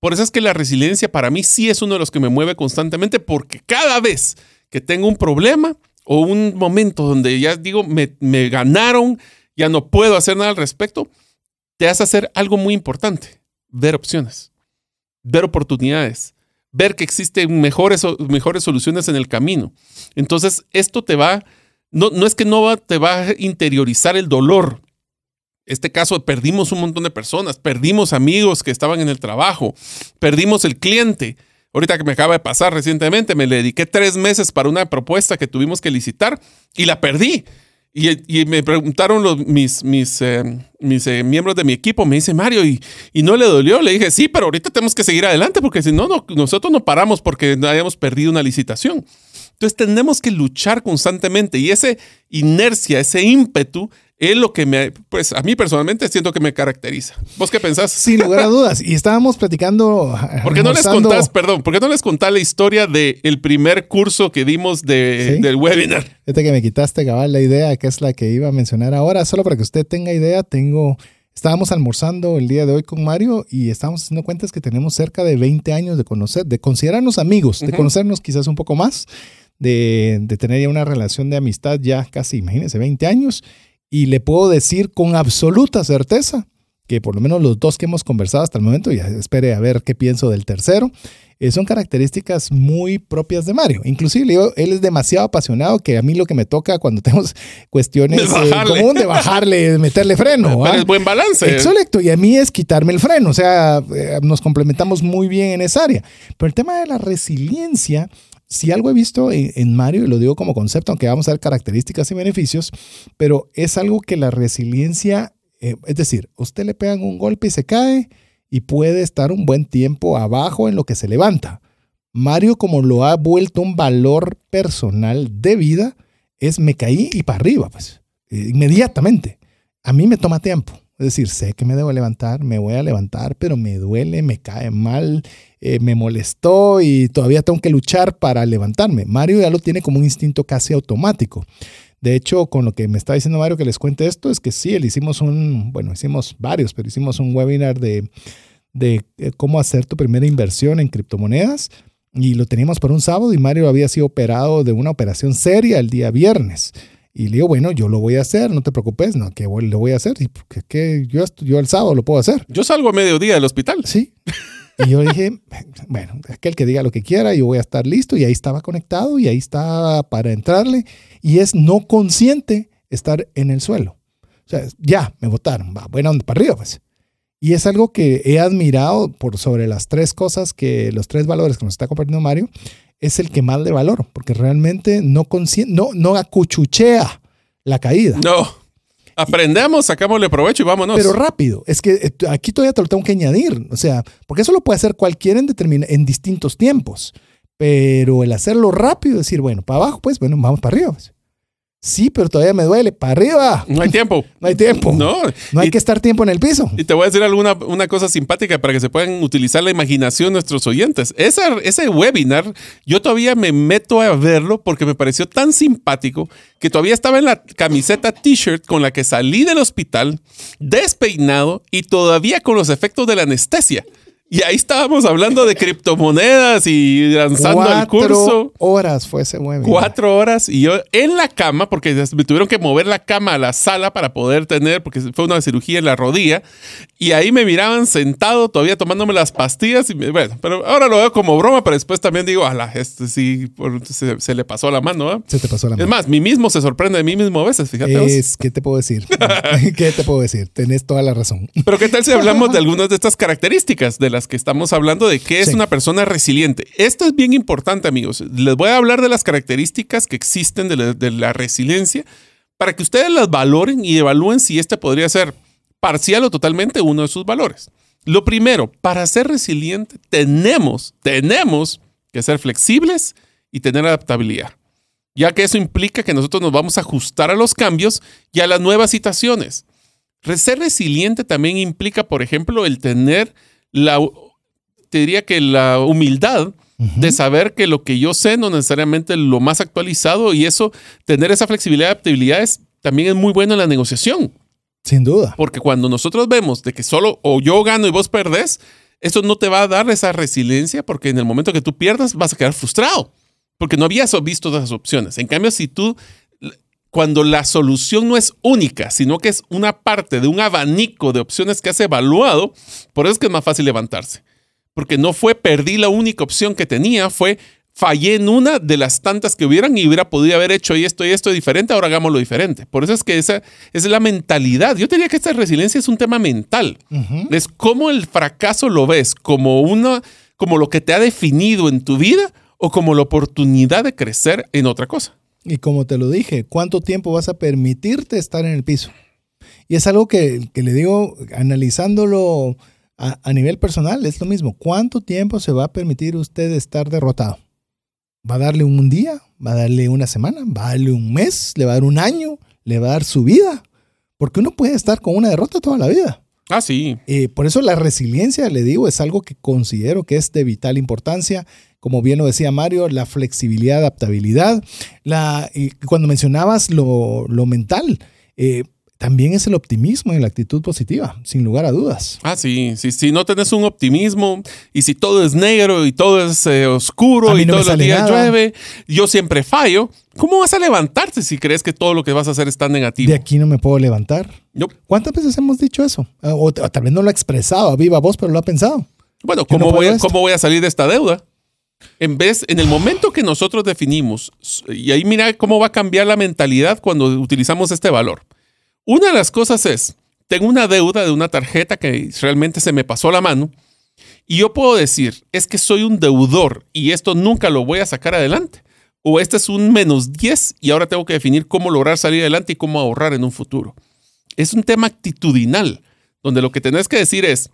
Por eso es que la resiliencia para mí sí es uno de los que me mueve constantemente, porque cada vez que tengo un problema, o un momento donde ya digo, me, ganaron, ya no puedo hacer nada al respecto, te hace hacer algo muy importante, ver opciones, ver oportunidades, ver que existen mejores, mejores soluciones en el camino. Entonces, esto te va, no, no es que no te va a interiorizar el dolor. Este caso, perdimos un montón de personas, perdimos amigos que estaban en el trabajo, perdimos el cliente, Ahorita que me acaba de pasar recientemente, me le dediqué tres meses para una propuesta que tuvimos que licitar y la perdí. Y, me preguntaron los, mis, mis, eh, mis eh, miembros de mi equipo, me dice Mario, ¿y, ¿y no le dolió? Le dije, sí, pero ahorita tenemos que seguir adelante porque si no, no nosotros no paramos porque hayamos perdido una licitación. Entonces tenemos que luchar constantemente y esa inercia, ese ímpetu es lo que me, pues a mí personalmente siento que me caracteriza. ¿Vos qué pensás? Sin lugar a dudas. Y estábamos platicando. ¿Por qué no les contás, perdón, por qué no les contás la historia del primer curso que dimos de, del webinar? Fíjate que me quitaste, cabal, la idea que es la que iba a mencionar ahora. Solo para que usted tenga idea, tengo. Estábamos almorzando el día de hoy con Mario y estábamos haciendo cuentas que tenemos cerca de 20 años de conocer, de considerarnos amigos, de conocernos quizás un poco más, de, de tener ya una relación de amistad ya casi, imagínense, 20 años y le puedo decir con absoluta certeza que por lo menos los dos que hemos conversado hasta el momento, y espere a ver qué pienso del tercero, eh, son características muy propias de Mario. Inclusive él es demasiado apasionado que a mí lo que me toca cuando (laughs) tenemos cuestiones eh, común de bajarle, de meterle freno. Pero es buen balance. Exacto, y a mí es quitarme el freno, o sea, eh, nos complementamos muy bien en esa área. Pero el tema de la resiliencia si algo he visto en, Mario, y lo digo como concepto, aunque vamos a ver características y beneficios, pero es algo que la resiliencia, eh, es decir, usted le pegan un golpe y se cae y puede estar un buen tiempo abajo en lo que se levanta. Mario, como lo ha vuelto un valor personal de vida, es me caí y para arriba, pues, eh, inmediatamente. A mí me toma tiempo. Es decir, sé que me debo levantar, me voy a levantar, pero me duele, me cae mal, eh, me molestó y todavía tengo que luchar para levantarme. Mario ya lo tiene como un instinto casi automático. De hecho, con lo que me está diciendo Mario que les cuente esto, es que sí, él hicimos un, bueno, hicimos varios, pero hicimos un webinar de, de eh, cómo hacer tu primera inversión en criptomonedas y lo teníamos por un sábado y Mario había sido operado de una operación seria el día viernes. Y le digo, bueno, yo lo voy a hacer, no te preocupes, no, que lo voy a hacer. Y que, yo, yo el sábado lo puedo hacer. Yo salgo a mediodía del hospital. Sí. Y yo dije, bueno, aquel que diga lo que quiera, yo voy a estar listo. Y ahí estaba conectado y ahí estaba para entrarle. Y es no consciente estar en el suelo. O sea, ya, me votaron, va, bueno, para arriba, pues. Y es algo que he admirado por sobre las tres cosas que, los tres valores que nos está compartiendo Mario, es el que más le valoro, porque realmente no, no, no acuchuchea la caída. No. Aprendemos, sacámosle provecho y vámonos. Pero rápido. Es que eh, aquí todavía te lo tengo que añadir. O sea, porque eso lo puede hacer cualquiera en, en distintos tiempos. Pero el hacerlo rápido, decir, bueno, para abajo, pues, bueno, vamos para arriba. Pues. Sí, pero todavía me duele. Para arriba. No hay tiempo. (laughs) no hay tiempo. No. No hay que estar tiempo en el piso. Y te voy a decir alguna una cosa simpática para que se puedan utilizar la imaginación nuestros oyentes. ese webinar, yo todavía me meto a verlo porque me pareció tan simpático que todavía estaba en la camiseta t-shirt con la que salí del hospital, despeinado y todavía con los efectos de la anestesia. Y ahí estábamos hablando de criptomonedas y lanzando el curso. horas fue ese webinar. Cuatro horas. Y yo en la cama, porque me tuvieron que mover la cama a la sala para poder tener, porque fue una cirugía en la rodilla. Y ahí me miraban sentado, todavía tomándome las pastillas. Y bueno, pero ahora lo veo como broma, pero después también digo, ala, este sí, se, le pasó la mano. ¿eh? Se te pasó la mano. Es más, mí mismo se sorprende de mí mismo a veces, fíjate. Es, ¿qué te puedo decir? (laughs) ¿Qué te puedo decir? Tenés toda la razón. Pero ¿qué tal si hablamos de algunas de estas características de las que estamos hablando de qué es una persona resiliente. Esto es bien importante, amigos. Les voy a hablar de las características que existen de la, de la resiliencia para que ustedes las valoren y evalúen si este podría ser parcial o totalmente uno de sus valores. Lo primero, para ser resiliente tenemos, tenemos que ser flexibles y tener adaptabilidad, ya que eso implica que nosotros nos vamos a ajustar a los cambios y a las nuevas situaciones. Ser resiliente también implica, por ejemplo, el tener la, te diría que la humildad de saber que lo que yo sé no necesariamente es lo más actualizado y eso, tener esa flexibilidad y adaptabilidad también es muy bueno en la negociación. Sin duda. Porque cuando nosotros vemos de que solo o yo gano y vos perdés, eso no te va a dar esa resiliencia porque en el momento que tú pierdas vas a quedar frustrado porque no habías visto esas opciones. En cambio, si tú cuando la solución no es única, sino que es una parte de un abanico de opciones que has evaluado, por eso es que es más fácil levantarse. Porque no fue perdí la única opción que tenía, fue fallé en una de las tantas que hubieran y hubiera podido haber hecho esto y esto diferente, ahora hagámoslo diferente. Por eso es que esa, es la mentalidad. Yo diría que esta resiliencia es un tema mental. Es como el fracaso lo ves, como, una, como lo que te ha definido en tu vida o como la oportunidad de crecer en otra cosa. Y como te lo dije, ¿cuánto tiempo vas a permitirte estar en el piso? Y es algo que, le digo, analizándolo a, nivel personal, es lo mismo. ¿Cuánto tiempo se va a permitir usted estar derrotado? ¿Va a darle un día? ¿Va a darle una semana? ¿Va a darle un mes? ¿Le va a dar un año? ¿Le va a dar su vida? Porque uno puede estar con una derrota toda la vida. Ah, sí. Eh, por eso la resiliencia, le digo, es algo que considero que es de vital importancia como bien lo decía Mario, la flexibilidad, adaptabilidad. La, y cuando mencionabas lo, mental, eh, también es el optimismo y la actitud positiva, sin lugar a dudas. Ah, sí, sí, si no tenés un optimismo y si todo es negro y todo es eh, oscuro y todo el día llueve, yo siempre fallo, ¿cómo vas a levantarte si crees que todo lo que vas a hacer está negativo? De aquí no me puedo levantar. ¿Cuántas veces hemos dicho eso? Ah, o, tal vez no lo ha expresado a viva voz, pero lo ha pensado. Bueno, ¿cómo, voy, ¿cómo voy a salir de esta deuda? En vez, en el momento que nosotros definimos, y ahí mira cómo va a cambiar la mentalidad cuando utilizamos este valor. Una de las cosas es, tengo una deuda de una tarjeta que realmente se me pasó la mano, y yo puedo decir, es que soy un deudor y esto nunca lo voy a sacar adelante. O este es un menos 10 y ahora tengo que definir cómo lograr salir adelante y cómo ahorrar en un futuro. Es un tema actitudinal, donde lo que tenés que decir es,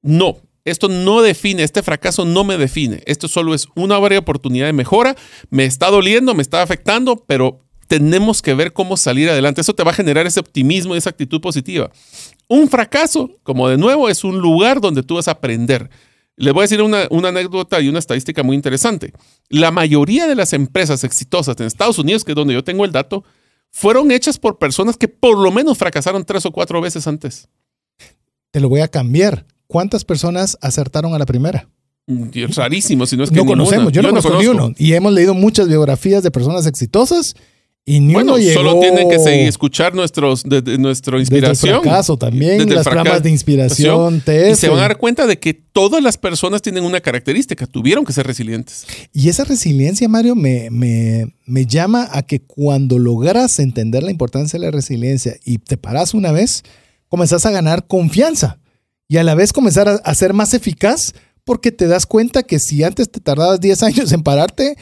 no, esto no define, este fracaso no me define. Esto solo es una oportunidad de mejora. Me está doliendo, me está afectando, pero tenemos que ver cómo salir adelante. Eso te va a generar ese optimismo y esa actitud positiva. Un fracaso, como de nuevo, es un lugar donde tú vas a aprender. Les voy a decir una, una, anécdota y una estadística muy interesante. La mayoría de las empresas exitosas en Estados Unidos, que es donde yo tengo el dato, fueron hechas por personas que por lo menos fracasaron tres o cuatro veces antes. Te lo voy a cambiar. ¿Cuántas personas acertaron a la primera? Es rarísimo, si no es que no conocemos. Yo, no, conozco, ni uno. Y hemos leído muchas biografías de personas exitosas y ni bueno, uno llegó. Solo tienen que seguir, escuchar nuestros, de, nuestra inspiración. Desde el también, las programas de inspiración, Y se van a dar cuenta de que todas las personas tienen una característica, tuvieron que ser resilientes. Y esa resiliencia, Mario, me, me, me llama a que cuando logras entender la importancia de la resiliencia y te paras una vez, comenzás a ganar confianza y a la vez comenzar a, ser más eficaz porque te das cuenta que si antes te tardabas 10 años en pararte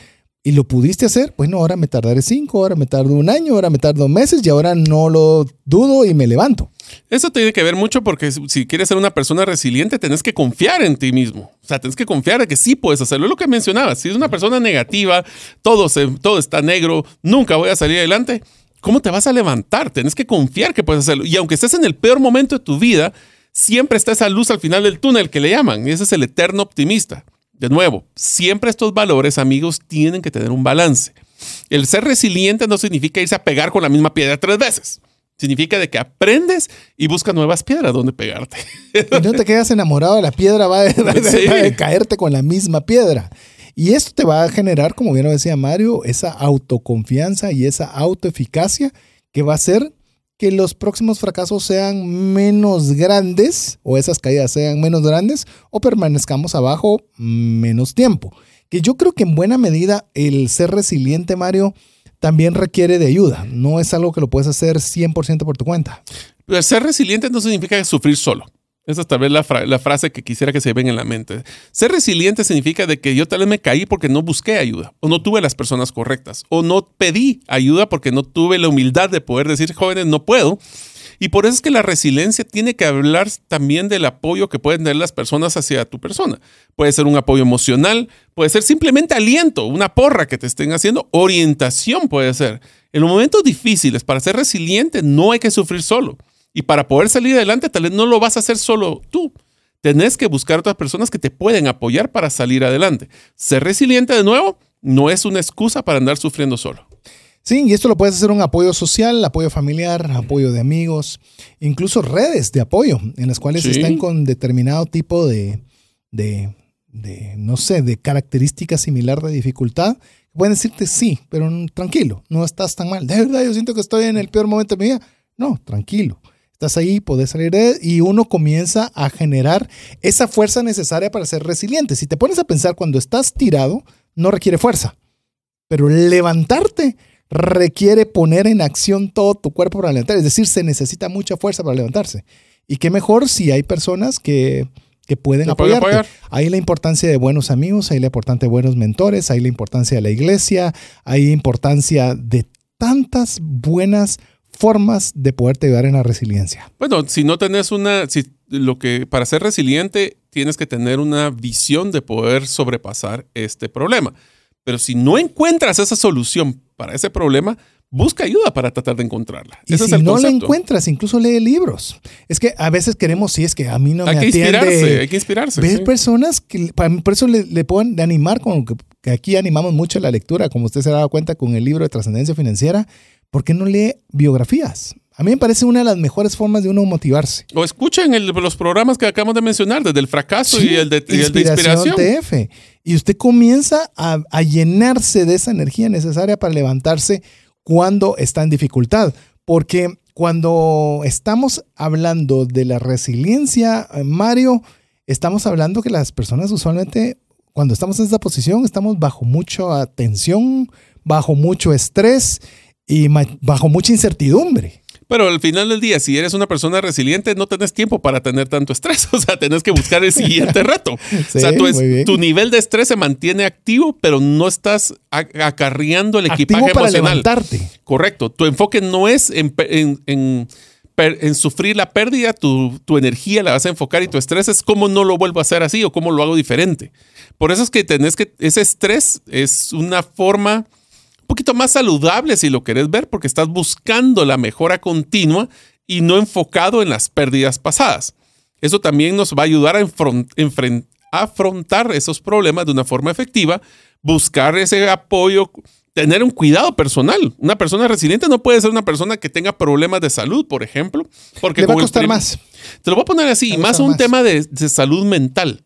y lo pudiste hacer, bueno, ahora me tardaré 5, ahora me tardo un año, ahora me tardo meses y ahora no lo dudo y me levanto. Eso tiene que ver mucho porque si quieres ser una persona resiliente, tenés que confiar en ti mismo. O sea, tienes que confiar en que sí puedes hacerlo. Es lo que mencionabas. Si es una persona negativa, todo, se, todo está negro, nunca voy a salir adelante, ¿cómo te vas a levantar? Tienes que confiar que puedes hacerlo. Y aunque estés en el peor momento de tu vida, siempre está esa luz al final del túnel que le llaman, y ese es el eterno optimista. De nuevo, siempre estos valores, amigos, tienen que tener un balance. El ser resiliente no significa irse a pegar con la misma piedra tres veces, Significa de que aprendes y buscas nuevas piedras donde pegarte. Y no te quedas enamorado de la piedra, va a, va a- Sí. va a caerte con la misma piedra. Y esto te va a generar, como bien lo decía Mario, esa autoconfianza y esa autoeficacia que va a hacer que los próximos fracasos sean menos grandes o esas caídas sean menos grandes o permanezcamos abajo menos tiempo. Que yo creo que en buena medida el ser resiliente, Mario, también requiere de ayuda. No es algo que lo puedes hacer 100% por tu cuenta. Pero ser resiliente no significa sufrir solo. Esa es tal vez la, fra- la frase que quisiera que se venga en la mente. Ser resiliente significa de que yo tal vez me caí porque no busqué ayuda, o no tuve las personas correctas, o no pedí ayuda porque no tuve la humildad de poder decir, jóvenes, no puedo. Y por eso es que la resiliencia tiene que hablar también del apoyo que pueden dar las personas hacia tu persona. Puede ser un apoyo emocional, puede ser simplemente aliento, una porra que te estén haciendo, orientación puede ser. En los momentos difíciles, para ser resiliente, no hay que sufrir solo. Y para poder salir adelante, tal vez no lo vas a hacer solo tú. Tenés que buscar otras personas que te pueden apoyar para salir adelante. Ser resiliente de nuevo no es una excusa para andar sufriendo solo. Sí, y esto lo puedes hacer un apoyo social, apoyo familiar, apoyo de amigos, incluso redes de apoyo en las cuales Sí. están con determinado tipo de, de, de, no sé, de característica similar de dificultad. Pueden decirte sí, pero tranquilo, no estás tan mal. De verdad, yo siento que estoy en el peor momento de mi vida. No, tranquilo. Estás ahí, podés salir de y uno comienza a generar esa fuerza necesaria para ser resiliente. Si te pones a pensar cuando estás tirado, no requiere fuerza, pero levantarte requiere poner en acción todo tu cuerpo para levantar. Es decir, se necesita mucha fuerza para levantarse. Y qué mejor si hay personas que, que pueden Te pueden apoyarte. apoyar. Hay la importancia de buenos amigos, hay la importancia de buenos mentores, hay la importancia de la iglesia, hay importancia de tantas buenas formas de poderte ayudar en la resiliencia. Bueno, si no tenés una, si lo que para ser resiliente tienes que tener una visión de poder sobrepasar este problema. Pero si no encuentras esa solución para ese problema, busca ayuda para tratar de encontrarla. Y Ese si es el no la encuentras, incluso lee libros. Es que a veces queremos, si es que a mí no hay me que atiende. inspirarse, hay que inspirarse. Ves sí. personas que, para mí, por eso le, le puedo animar, con que, aquí animamos mucho la lectura, como usted se ha dado cuenta con el libro de trascendencia financiera, ¿por qué no lee biografías? A mí me parece una de las mejores formas de uno motivarse. O escuchen el- los programas que acabamos de mencionar, desde el fracaso Sí, y, el de, y el de inspiración. TF. Y usted comienza a, a llenarse de esa energía necesaria para levantarse cuando está en dificultad. Porque cuando estamos hablando de la resiliencia, eh, Mario, estamos hablando que las personas usualmente, cuando estamos en esta posición, estamos bajo mucha tensión, bajo mucho estrés y bajo mucha incertidumbre. Pero al final del día, si eres una persona resiliente, no tenés tiempo para tener tanto estrés. (laughs) O sea, tenés que buscar el siguiente (laughs) reto. Sí, o sea, tu, es- nivel de estrés se mantiene activo, pero no estás acarreando el Activo equipaje para emocional. levantarte. Correcto. Tu enfoque no es en, en- en en sufrir la pérdida, tu, tu energía la vas a enfocar y tu estrés es cómo no lo vuelvo a hacer así o cómo lo hago diferente. Por eso es que tenés que, ese estrés es una forma un poquito más saludable si lo querés ver, porque estás buscando la mejora continua y no enfocado en las pérdidas pasadas. Eso también nos va a ayudar a afrontar esos problemas de una forma efectiva, buscar ese apoyo, tener un cuidado personal. Una persona resiliente no puede ser una persona que tenga problemas de salud, por ejemplo, porque Le va a costar más. Te lo voy a poner así, más un más. tema de, de salud mental.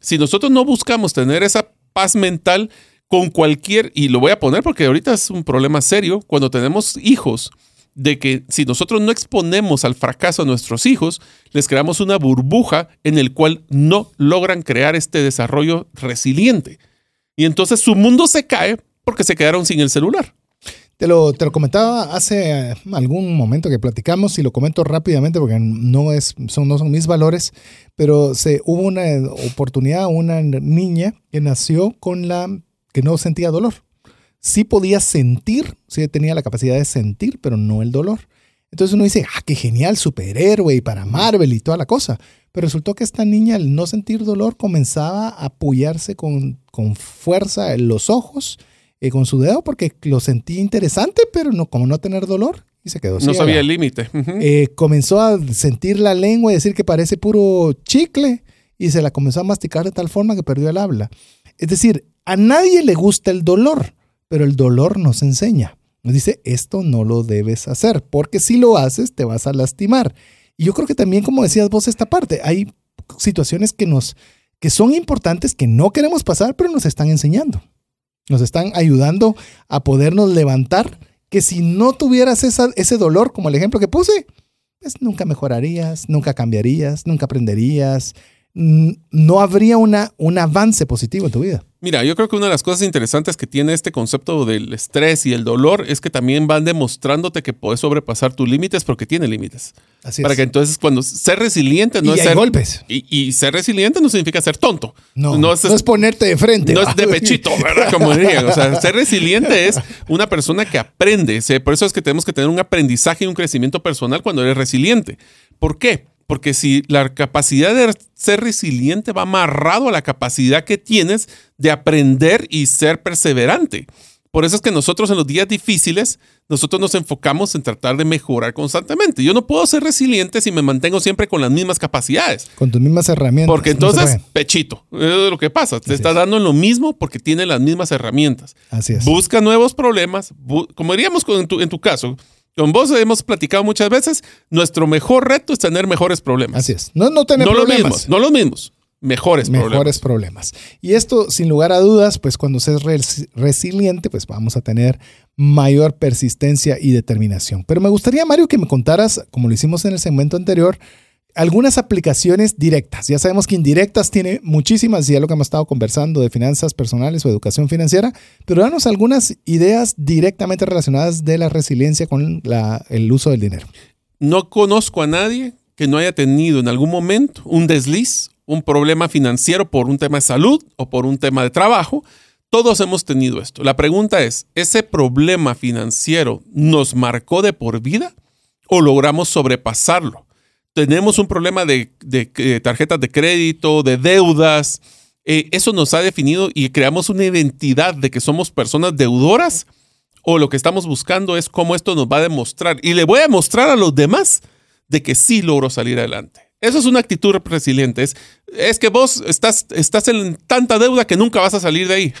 Si nosotros no buscamos tener esa paz mental con cualquier, y lo voy a poner porque ahorita es un problema serio, cuando tenemos hijos, de que si nosotros no exponemos al fracaso a nuestros hijos, les creamos una burbuja en el cual no logran crear este desarrollo resiliente. Y entonces su mundo se cae porque se quedaron sin el celular. Te lo, te lo comentaba hace eh, algún momento que platicamos y lo comento rápidamente porque no, es, son, no son mis valores, pero se, hubo una oportunidad, una niña que nació con la que no sentía dolor. Sí podía sentir, sí tenía la capacidad de sentir, pero no el dolor. Entonces uno dice, ah, qué genial, superhéroe y para Marvel y toda la cosa. Pero resultó que esta niña al no sentir dolor comenzaba a apoyarse con, con fuerza en los ojos eh, con su dedo porque lo sentía interesante, pero no, como no tener dolor y se quedó No ciega. sabía el límite. Eh, comenzó a sentir la lengua y decir que parece puro chicle y se la comenzó a masticar de tal forma que perdió el habla. Es decir, a nadie le gusta el dolor, pero el dolor nos enseña. Nos dice, esto no lo debes hacer, porque si lo haces te vas a lastimar. Y yo creo que también, como decías vos, esta parte, hay situaciones que nos que son importantes, que no queremos pasar, pero nos están enseñando. Nos están ayudando a podernos levantar, que si no tuvieras ese dolor, como el ejemplo que puse, pues nunca mejorarías, nunca cambiarías, nunca aprenderías, no habría una, un avance positivo en tu vida. Mira, yo creo que una de las cosas interesantes que tiene este concepto del estrés y el dolor es que también van demostrándote que puedes sobrepasar tus límites porque tiene límites. Así Para que entonces cuando ser resiliente no es ser golpes. Y, ser resiliente no significa ser tonto. No, no es, ponerte de frente. No es de pechito, ¿verdad? Como dirían. O sea, ser resiliente es una persona que aprende. Por eso es que tenemos que tener un aprendizaje y un crecimiento personal cuando eres resiliente. ¿Por qué? Porque si la capacidad de ser resiliente va amarrado a la capacidad que tienes de aprender y ser perseverante. Por eso es que nosotros en los días difíciles, nosotros nos enfocamos en tratar de mejorar constantemente. Yo no puedo ser resiliente si me mantengo siempre con las mismas capacidades. Con tus mismas herramientas. Porque entonces, pechito, es lo que pasa. Te está dando lo mismo porque tiene las mismas herramientas. Así es. Busca nuevos problemas. como diríamos en tu, en tu caso, con vos hemos platicado muchas veces, nuestro mejor reto es tener mejores problemas. Así es. No, no tener problemas. Los mismos, no los mismos. Mejores, mejores problemas. Y esto, sin lugar a dudas, pues cuando se es resiliente, pues vamos a tener mayor persistencia y determinación. Pero me gustaría, Mario, que me contaras, como lo hicimos en el segmento anterior, algunas aplicaciones directas. Ya sabemos que indirectas tiene muchísimas, ya lo que hemos estado conversando de finanzas personales o educación financiera, pero danos algunas ideas directamente relacionadas de la resiliencia con el uso del dinero. No conozco a nadie que no haya tenido en algún momento un desliz, un problema financiero por un tema de salud o por un tema de trabajo. Todos hemos tenido esto. La pregunta es, ¿ese problema financiero nos marcó de por vida o logramos sobrepasarlo? Tenemos un problema de, tarjetas de crédito, de deudas. Eh, eso nos ha definido y creamos una identidad de que somos personas deudoras o lo que estamos buscando es cómo esto nos va a demostrar y le voy a demostrar a los demás de que sí logro salir adelante. Eso es una actitud resiliente. Es, que vos estás, estás en tanta deuda que nunca vas a salir de ahí.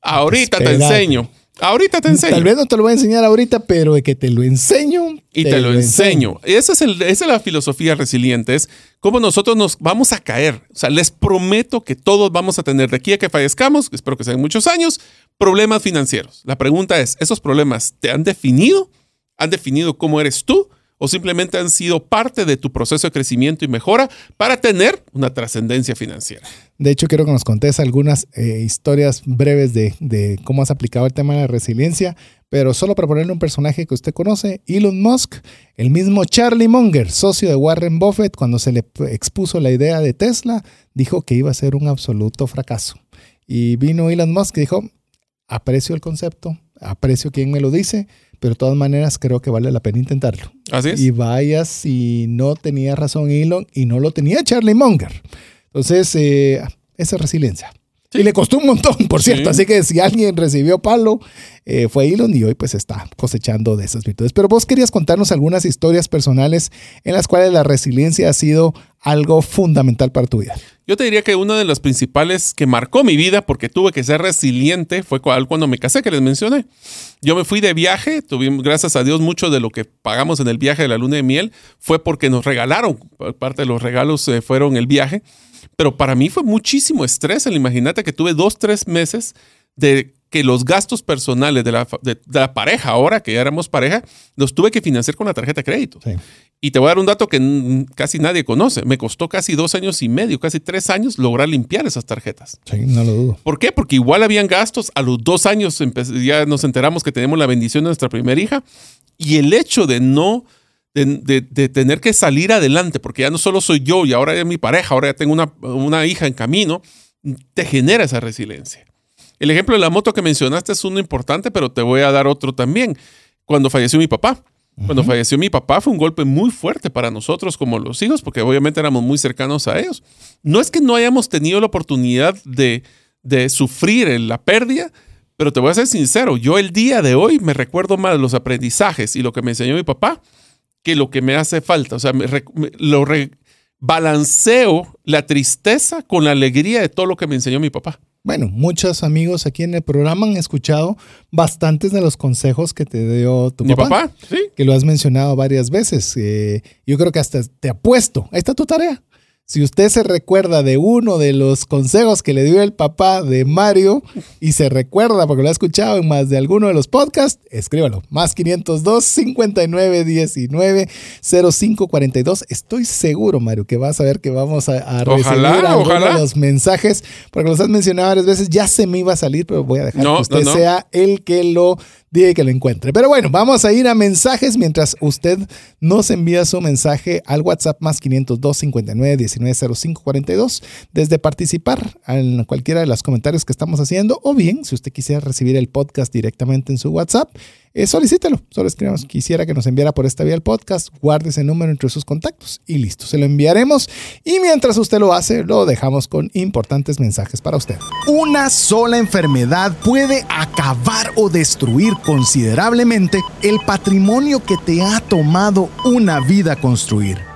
Ahorita te enseño. Ahorita te enseño. Tal vez no te lo voy a enseñar ahorita, pero de que te lo enseño. Y te, lo, enseño. Esa, es esa es la filosofía resiliente, es cómo nosotros nos vamos a caer. O sea, les prometo que todos vamos a tener de aquí a que fallezcamos, espero que sean muchos años, problemas financieros. La pregunta es, ¿esos problemas te han definido? ¿Han definido cómo eres tú? O simplemente han sido parte de tu proceso de crecimiento y mejora para tener una trascendencia financiera. De hecho, quiero que nos contes algunas eh, historias breves de, cómo has aplicado el tema de la resiliencia, pero solo para ponerle un personaje que usted conoce, Elon Musk, el mismo Charlie Munger, socio de Warren Buffett, cuando se le expuso la idea de Tesla, dijo que iba a ser un absoluto fracaso. Y vino Elon Musk y dijo, aprecio el concepto, aprecio quien me lo dice, pero de todas maneras creo que vale la pena intentarlo. Así es. Y vaya si no tenía razón Elon y no lo tenía Charlie Munger. Entonces, eh, esa es Y le costó un montón, por cierto. Así que si alguien recibió palo, eh, fue Elon y hoy pues está cosechando de esas virtudes. Pero vos querías contarnos algunas historias personales en las cuales la resiliencia ha sido algo fundamental para tu vida. Yo te diría que una de las principales que marcó mi vida, porque tuve que ser resiliente, fue cuando me casé, que les mencioné. Yo me fui de viaje, tuvimos, gracias a Dios, mucho de lo que pagamos en el viaje de la luna de miel fue porque nos regalaron, parte de los regalos eh, fueron el viaje. Pero para mí fue muchísimo estrés. Imagínate que tuve dos, tres meses de que los gastos personales de la, de, la, pareja, ahora que ya éramos pareja, los tuve que financiar con la tarjeta de crédito. Y te voy a dar un dato que casi nadie conoce. Me costó casi dos años y medio, casi tres años, lograr limpiar esas tarjetas. Sí, no lo dudo. ¿Por qué? Porque igual habían gastos. A los dos años ya nos enteramos que tenemos la bendición de nuestra primera hija. Y el hecho de no de, tener que salir adelante, porque ya no solo soy yo y ahora es mi pareja, ahora ya tengo una, una hija en camino, te genera esa resiliencia. El ejemplo de la moto que mencionaste es uno importante, pero te voy a dar otro también. Cuando falleció mi papá. Cuando falleció mi papá fue un golpe muy fuerte para nosotros como los hijos, porque obviamente éramos muy cercanos a ellos. No es que no hayamos tenido la oportunidad de, de sufrir la pérdida, pero te voy a ser sincero, yo el día de hoy me recuerdo más los aprendizajes y lo que me enseñó mi papá que lo que me hace falta. O sea, lo balanceo la tristeza con la alegría de todo lo que me enseñó mi papá. bueno, muchos amigos aquí en el programa han escuchado bastantes de los consejos que te dio tu ¿Mi papá. papá? Sí. Que lo has mencionado varias veces. Eh, yo creo que hasta te apuesto. Ahí está tu tarea. Si usted se recuerda de uno de los consejos que le dio el papá de Mario y se recuerda porque lo ha escuchado en más de alguno de los podcasts, escríbalo. Más 502 59 19 05 42. Estoy seguro, Mario, que vas a ver que vamos a, a recibir Ojalá, ojalá. los mensajes porque los has mencionado varias veces. Ya se me iba a salir, pero voy a dejar No, que usted no, no. sea el que lo y que lo encuentre. Pero bueno, vamos a ir a mensajes mientras usted nos envía su mensaje al WhatsApp más 502 59 19 05 42 desde participar en cualquiera de los comentarios que estamos haciendo o bien si usted quisiera recibir el podcast directamente en su WhatsApp, eh, solicítelo. Solo escribamos, quisiera que nos enviara por esta vía el podcast, guarde ese número entre sus contactos y listo, se lo enviaremos. Y mientras usted lo hace, lo dejamos con importantes mensajes para usted. Una sola enfermedad puede acabar o destruir considerablemente el patrimonio que te ha tomado una vida construir.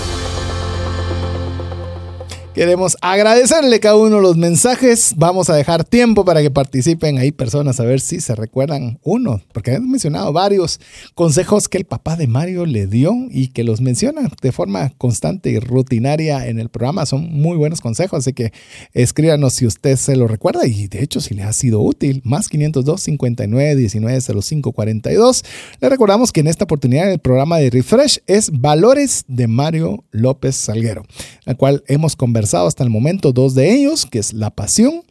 Queremos agradecerle cada uno los mensajes. Vamos a dejar tiempo para que participen ahí personas a ver si se recuerdan uno, porque han mencionado varios consejos que el papá de Mario le dio y que los menciona de forma constante y rutinaria en el programa. Son muy buenos consejos, así que escríbanos si usted se lo recuerda y de hecho si le ha sido útil. Más 502 59 19 05 42. Le recordamos que en esta oportunidad el programa de Refresh es Valores de Mario López Salguero, la cual hemos conversado hasta el momento dos de ellos, que es la pasión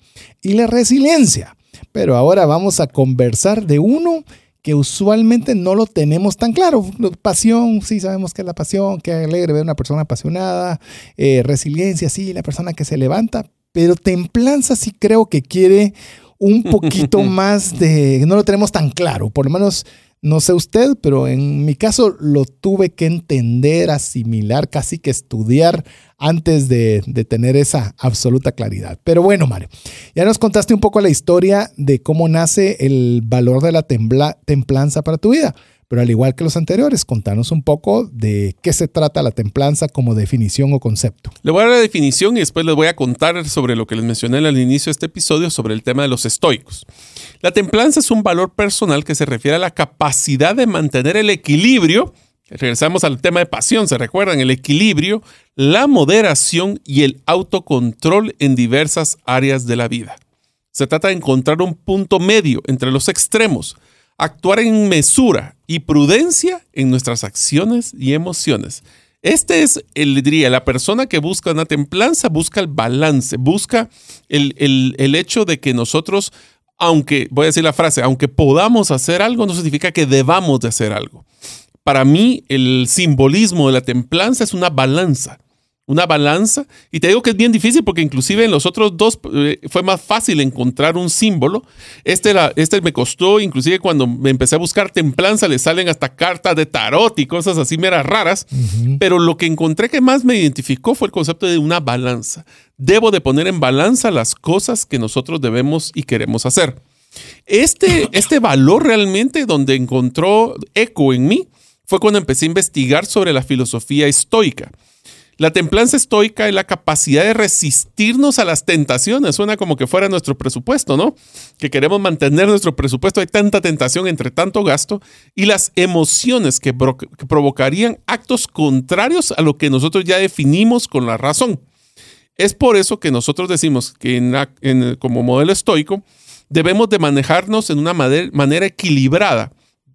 y la resiliencia. Pero ahora vamos a conversar de uno que usualmente no lo tenemos tan claro. Pasión, sí sabemos que es la pasión, que alegre ver a una persona apasionada, eh, resiliencia, sí, la persona que se levanta, pero templanza sí creo que quiere un poquito (laughs) más de, no lo tenemos tan claro, por lo menos no sé usted, pero en mi caso lo tuve que entender, asimilar, casi que estudiar antes de, tener esa absoluta claridad. Pero bueno, Mario, ya nos contaste un poco la historia de cómo nace el valor de la templanza para tu vida. Pero al igual que los anteriores, contanos un poco de qué se trata la templanza como definición o concepto. Le voy a dar la definición y después les voy a contar sobre lo que les mencioné al inicio de este episodio sobre el tema de los estoicos. La templanza es un valor personal que se refiere a la capacidad de mantener el equilibrio. Regresamos al tema de pasión, ¿se recuerdan? El equilibrio, la moderación y el autocontrol en diversas áreas de la vida. Se trata de encontrar un punto medio entre los extremos, actuar en mesura y prudencia en nuestras acciones y emociones. Este es, el, diría, la persona que busca una templanza, busca el balance, busca el, el, el hecho de que nosotros, aunque, voy a decir la frase, aunque podamos hacer algo, no significa que debamos de hacer algo. Para mí, el simbolismo de la templanza es una balanza una balanza. Y te digo que es bien difícil porque inclusive en los otros dos eh, fue más fácil encontrar un símbolo. Este, la, este me costó, inclusive cuando me empecé a buscar templanza, le salen hasta cartas de tarot y cosas así meras raras. Uh -huh. Pero lo que encontré que más me identificó fue el concepto de una balanza. Debo de poner en balanza las cosas que nosotros debemos y queremos hacer. Este, (laughs) este valor realmente donde encontró eco en mí fue cuando empecé a investigar sobre la filosofía estoica. La templanza estoica es la capacidad de resistirnos a las tentaciones. Suena como que fuera nuestro presupuesto, ¿no? Que queremos mantener nuestro presupuesto. Hay tanta tentación entre tanto gasto y las emociones que, provocarían actos contrarios a lo que nosotros ya definimos con la razón. Es por eso que nosotros decimos que como modelo estoico debemos de manejarnos en una manera equilibrada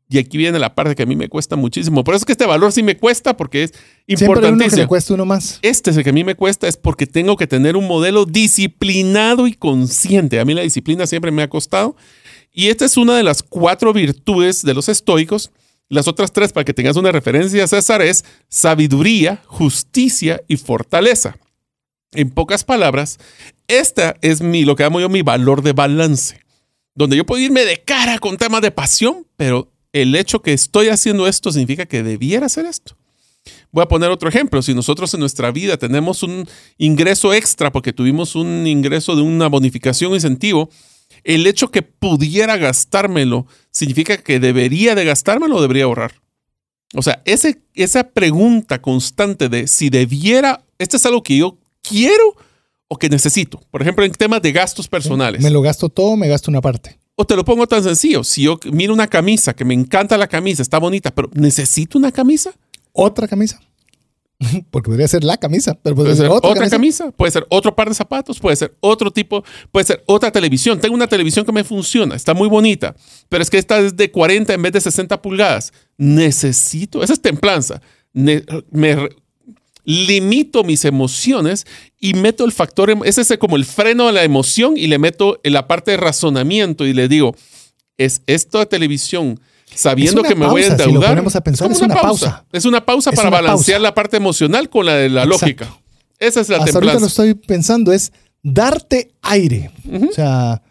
y aquí viene la parte que a mí me cuesta muchísimo. Por eso es que este valor sí me cuesta porque es importantísimo. Siempre le cuesta uno más. Este es el que a mí me cuesta es porque tengo que tener un modelo disciplinado y consciente. A mí la disciplina siempre me ha costado. Y esta es una de las cuatro virtudes de los estoicos. Las otras tres, para que tengas una referencia, César, es sabiduría, justicia y fortaleza. En pocas palabras, esta es mi, lo que llamo yo mi valor de balance, donde yo puedo irme de cara con temas de pasión, pero el hecho que estoy haciendo esto significa que debiera hacer esto. Voy a poner otro ejemplo. Si nosotros en nuestra vida tenemos un ingreso extra porque tuvimos un ingreso de una bonificación o incentivo, el hecho que pudiera gastármelo significa que debería de gastármelo o debería ahorrar. O sea, ese, esa pregunta constante de si debiera, esto es algo que yo quiero o que necesito. Por ejemplo, en temas de gastos personales. Me lo gasto todo, me gasto una parte. O te lo pongo tan sencillo, si yo miro una camisa, que me encanta la camisa, está bonita, pero ¿necesito una camisa? Otra camisa. (laughs) Porque podría ser la camisa, pero puede, ser, otra, camisa? puede ser otro par de zapatos, puede ser otro tipo, puede ser otra televisión. Tengo una televisión que me funciona, está muy bonita, pero es que esta es de 40 en vez de 60 pulgadas. Necesito, esa es templanza. me, limito mis emociones y meto el factor, ese es como el freno de la emoción y le meto en la parte de razonamiento y le digo, es esto de televisión, sabiendo que me voy a endeudar. a pensar, es, una pausa. Es una pausa para balancear la parte emocional con la de la lógica. Esa es la Hasta ahorita lo estoy pensando, es darte aire. O sea,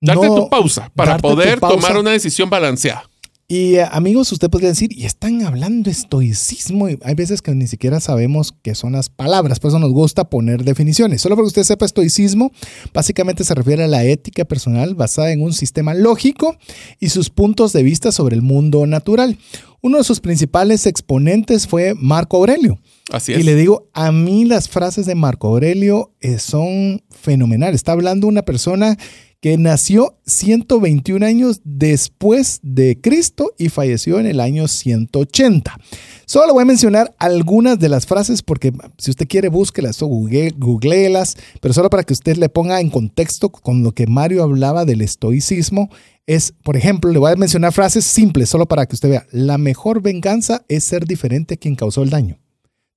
darte tu pausa para poder tomar una decisión balanceada. Y eh, amigos, usted podría decir, y están hablando estoicismo, y hay veces que ni siquiera sabemos qué son las palabras, por eso nos gusta poner definiciones. Solo para que usted sepa, estoicismo básicamente se refiere a la ética personal basada en un sistema lógico y sus puntos de vista sobre el mundo natural. Uno de sus principales exponentes fue Marco Aurelio. Así es. Y le digo, a mí las frases de Marco Aurelio eh, son fenomenales. Está hablando una persona que nació 121 años después de Cristo y falleció en el año 180. Solo voy a mencionar algunas de las frases porque si usted quiere búsquelas o google, googleelas, pero solo para que usted le ponga en contexto con lo que Mario hablaba del estoicismo. Es, por ejemplo, le voy a mencionar frases simples solo para que usted vea. La mejor venganza es ser diferente a quien causó el daño.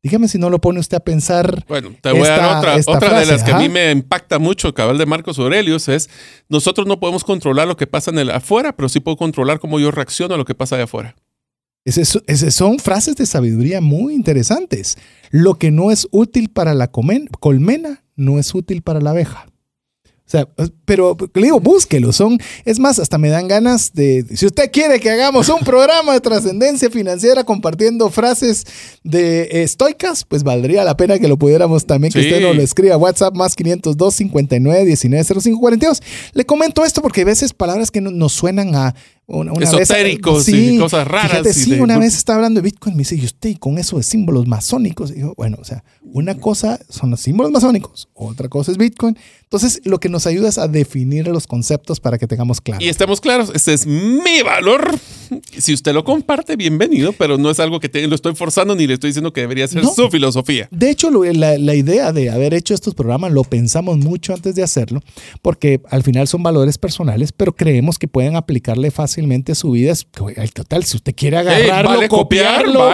Dígame si no lo pone usted a pensar. Bueno, te voy a dar otra. Otra de las que a mí me impacta mucho, cabal de Marcos Aurelius, es nosotros no podemos controlar lo que pasa en el afuera, pero sí puedo controlar cómo yo reacciono a lo que pasa de afuera. Esas son frases de sabiduría muy interesantes. Lo que no es útil para la colmena no es útil para la abeja. O sea, pero le digo, búsquelo. Son, es más, hasta me dan ganas de. Si usted quiere que hagamos un programa de trascendencia financiera compartiendo frases de estoicas, pues valdría la pena que lo pudiéramos también, que usted nos lo escriba. WhatsApp más 502 59 19 05 42. Le comento esto porque a veces palabras que nos suenan a una, esotéricos y cosas raras. Fíjate, sí, una vez estaba hablando de Bitcoin, me dice, y usted con eso de símbolos masónicos. Y yo, bueno, o sea, una cosa son los símbolos masónicos, otra cosa es Bitcoin. Entonces, lo que nos ayuda es a definir los conceptos para que tengamos claro. Y estemos claros, este es mi valor. Si usted lo comparte, bienvenido, pero no es algo que lo estoy forzando ni le estoy diciendo que debería ser su filosofía. De hecho, la, la idea de haber hecho estos programas lo pensamos mucho antes de hacerlo, porque al final son valores personales, pero creemos que pueden aplicarle fácil fácilmente su vida. El total, si usted quiere agarrarlo, copiarlo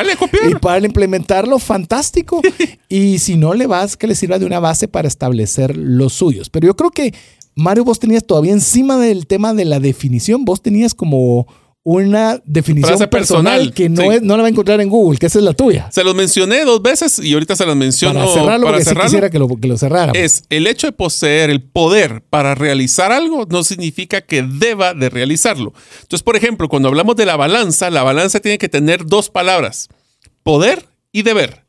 y para implementarlo, fantástico. (laughs) y si no, le vas que le sirva de una base para establecer los suyos. Pero yo creo que Mario, vos tenías todavía encima del tema de la definición, vos tenías como una definición personal, que no, es, no la va a encontrar en Google, que esa es la tuya. Se los mencioné dos veces y ahorita se los menciono para cerrarlo. Para cerrarlo, quisiera que lo, que lo cerráramos. Es el hecho de poseer el poder para realizar algo no significa que deba de realizarlo. Entonces, por ejemplo, cuando hablamos de la balanza, la balanza tiene que tener dos palabras, poder y deber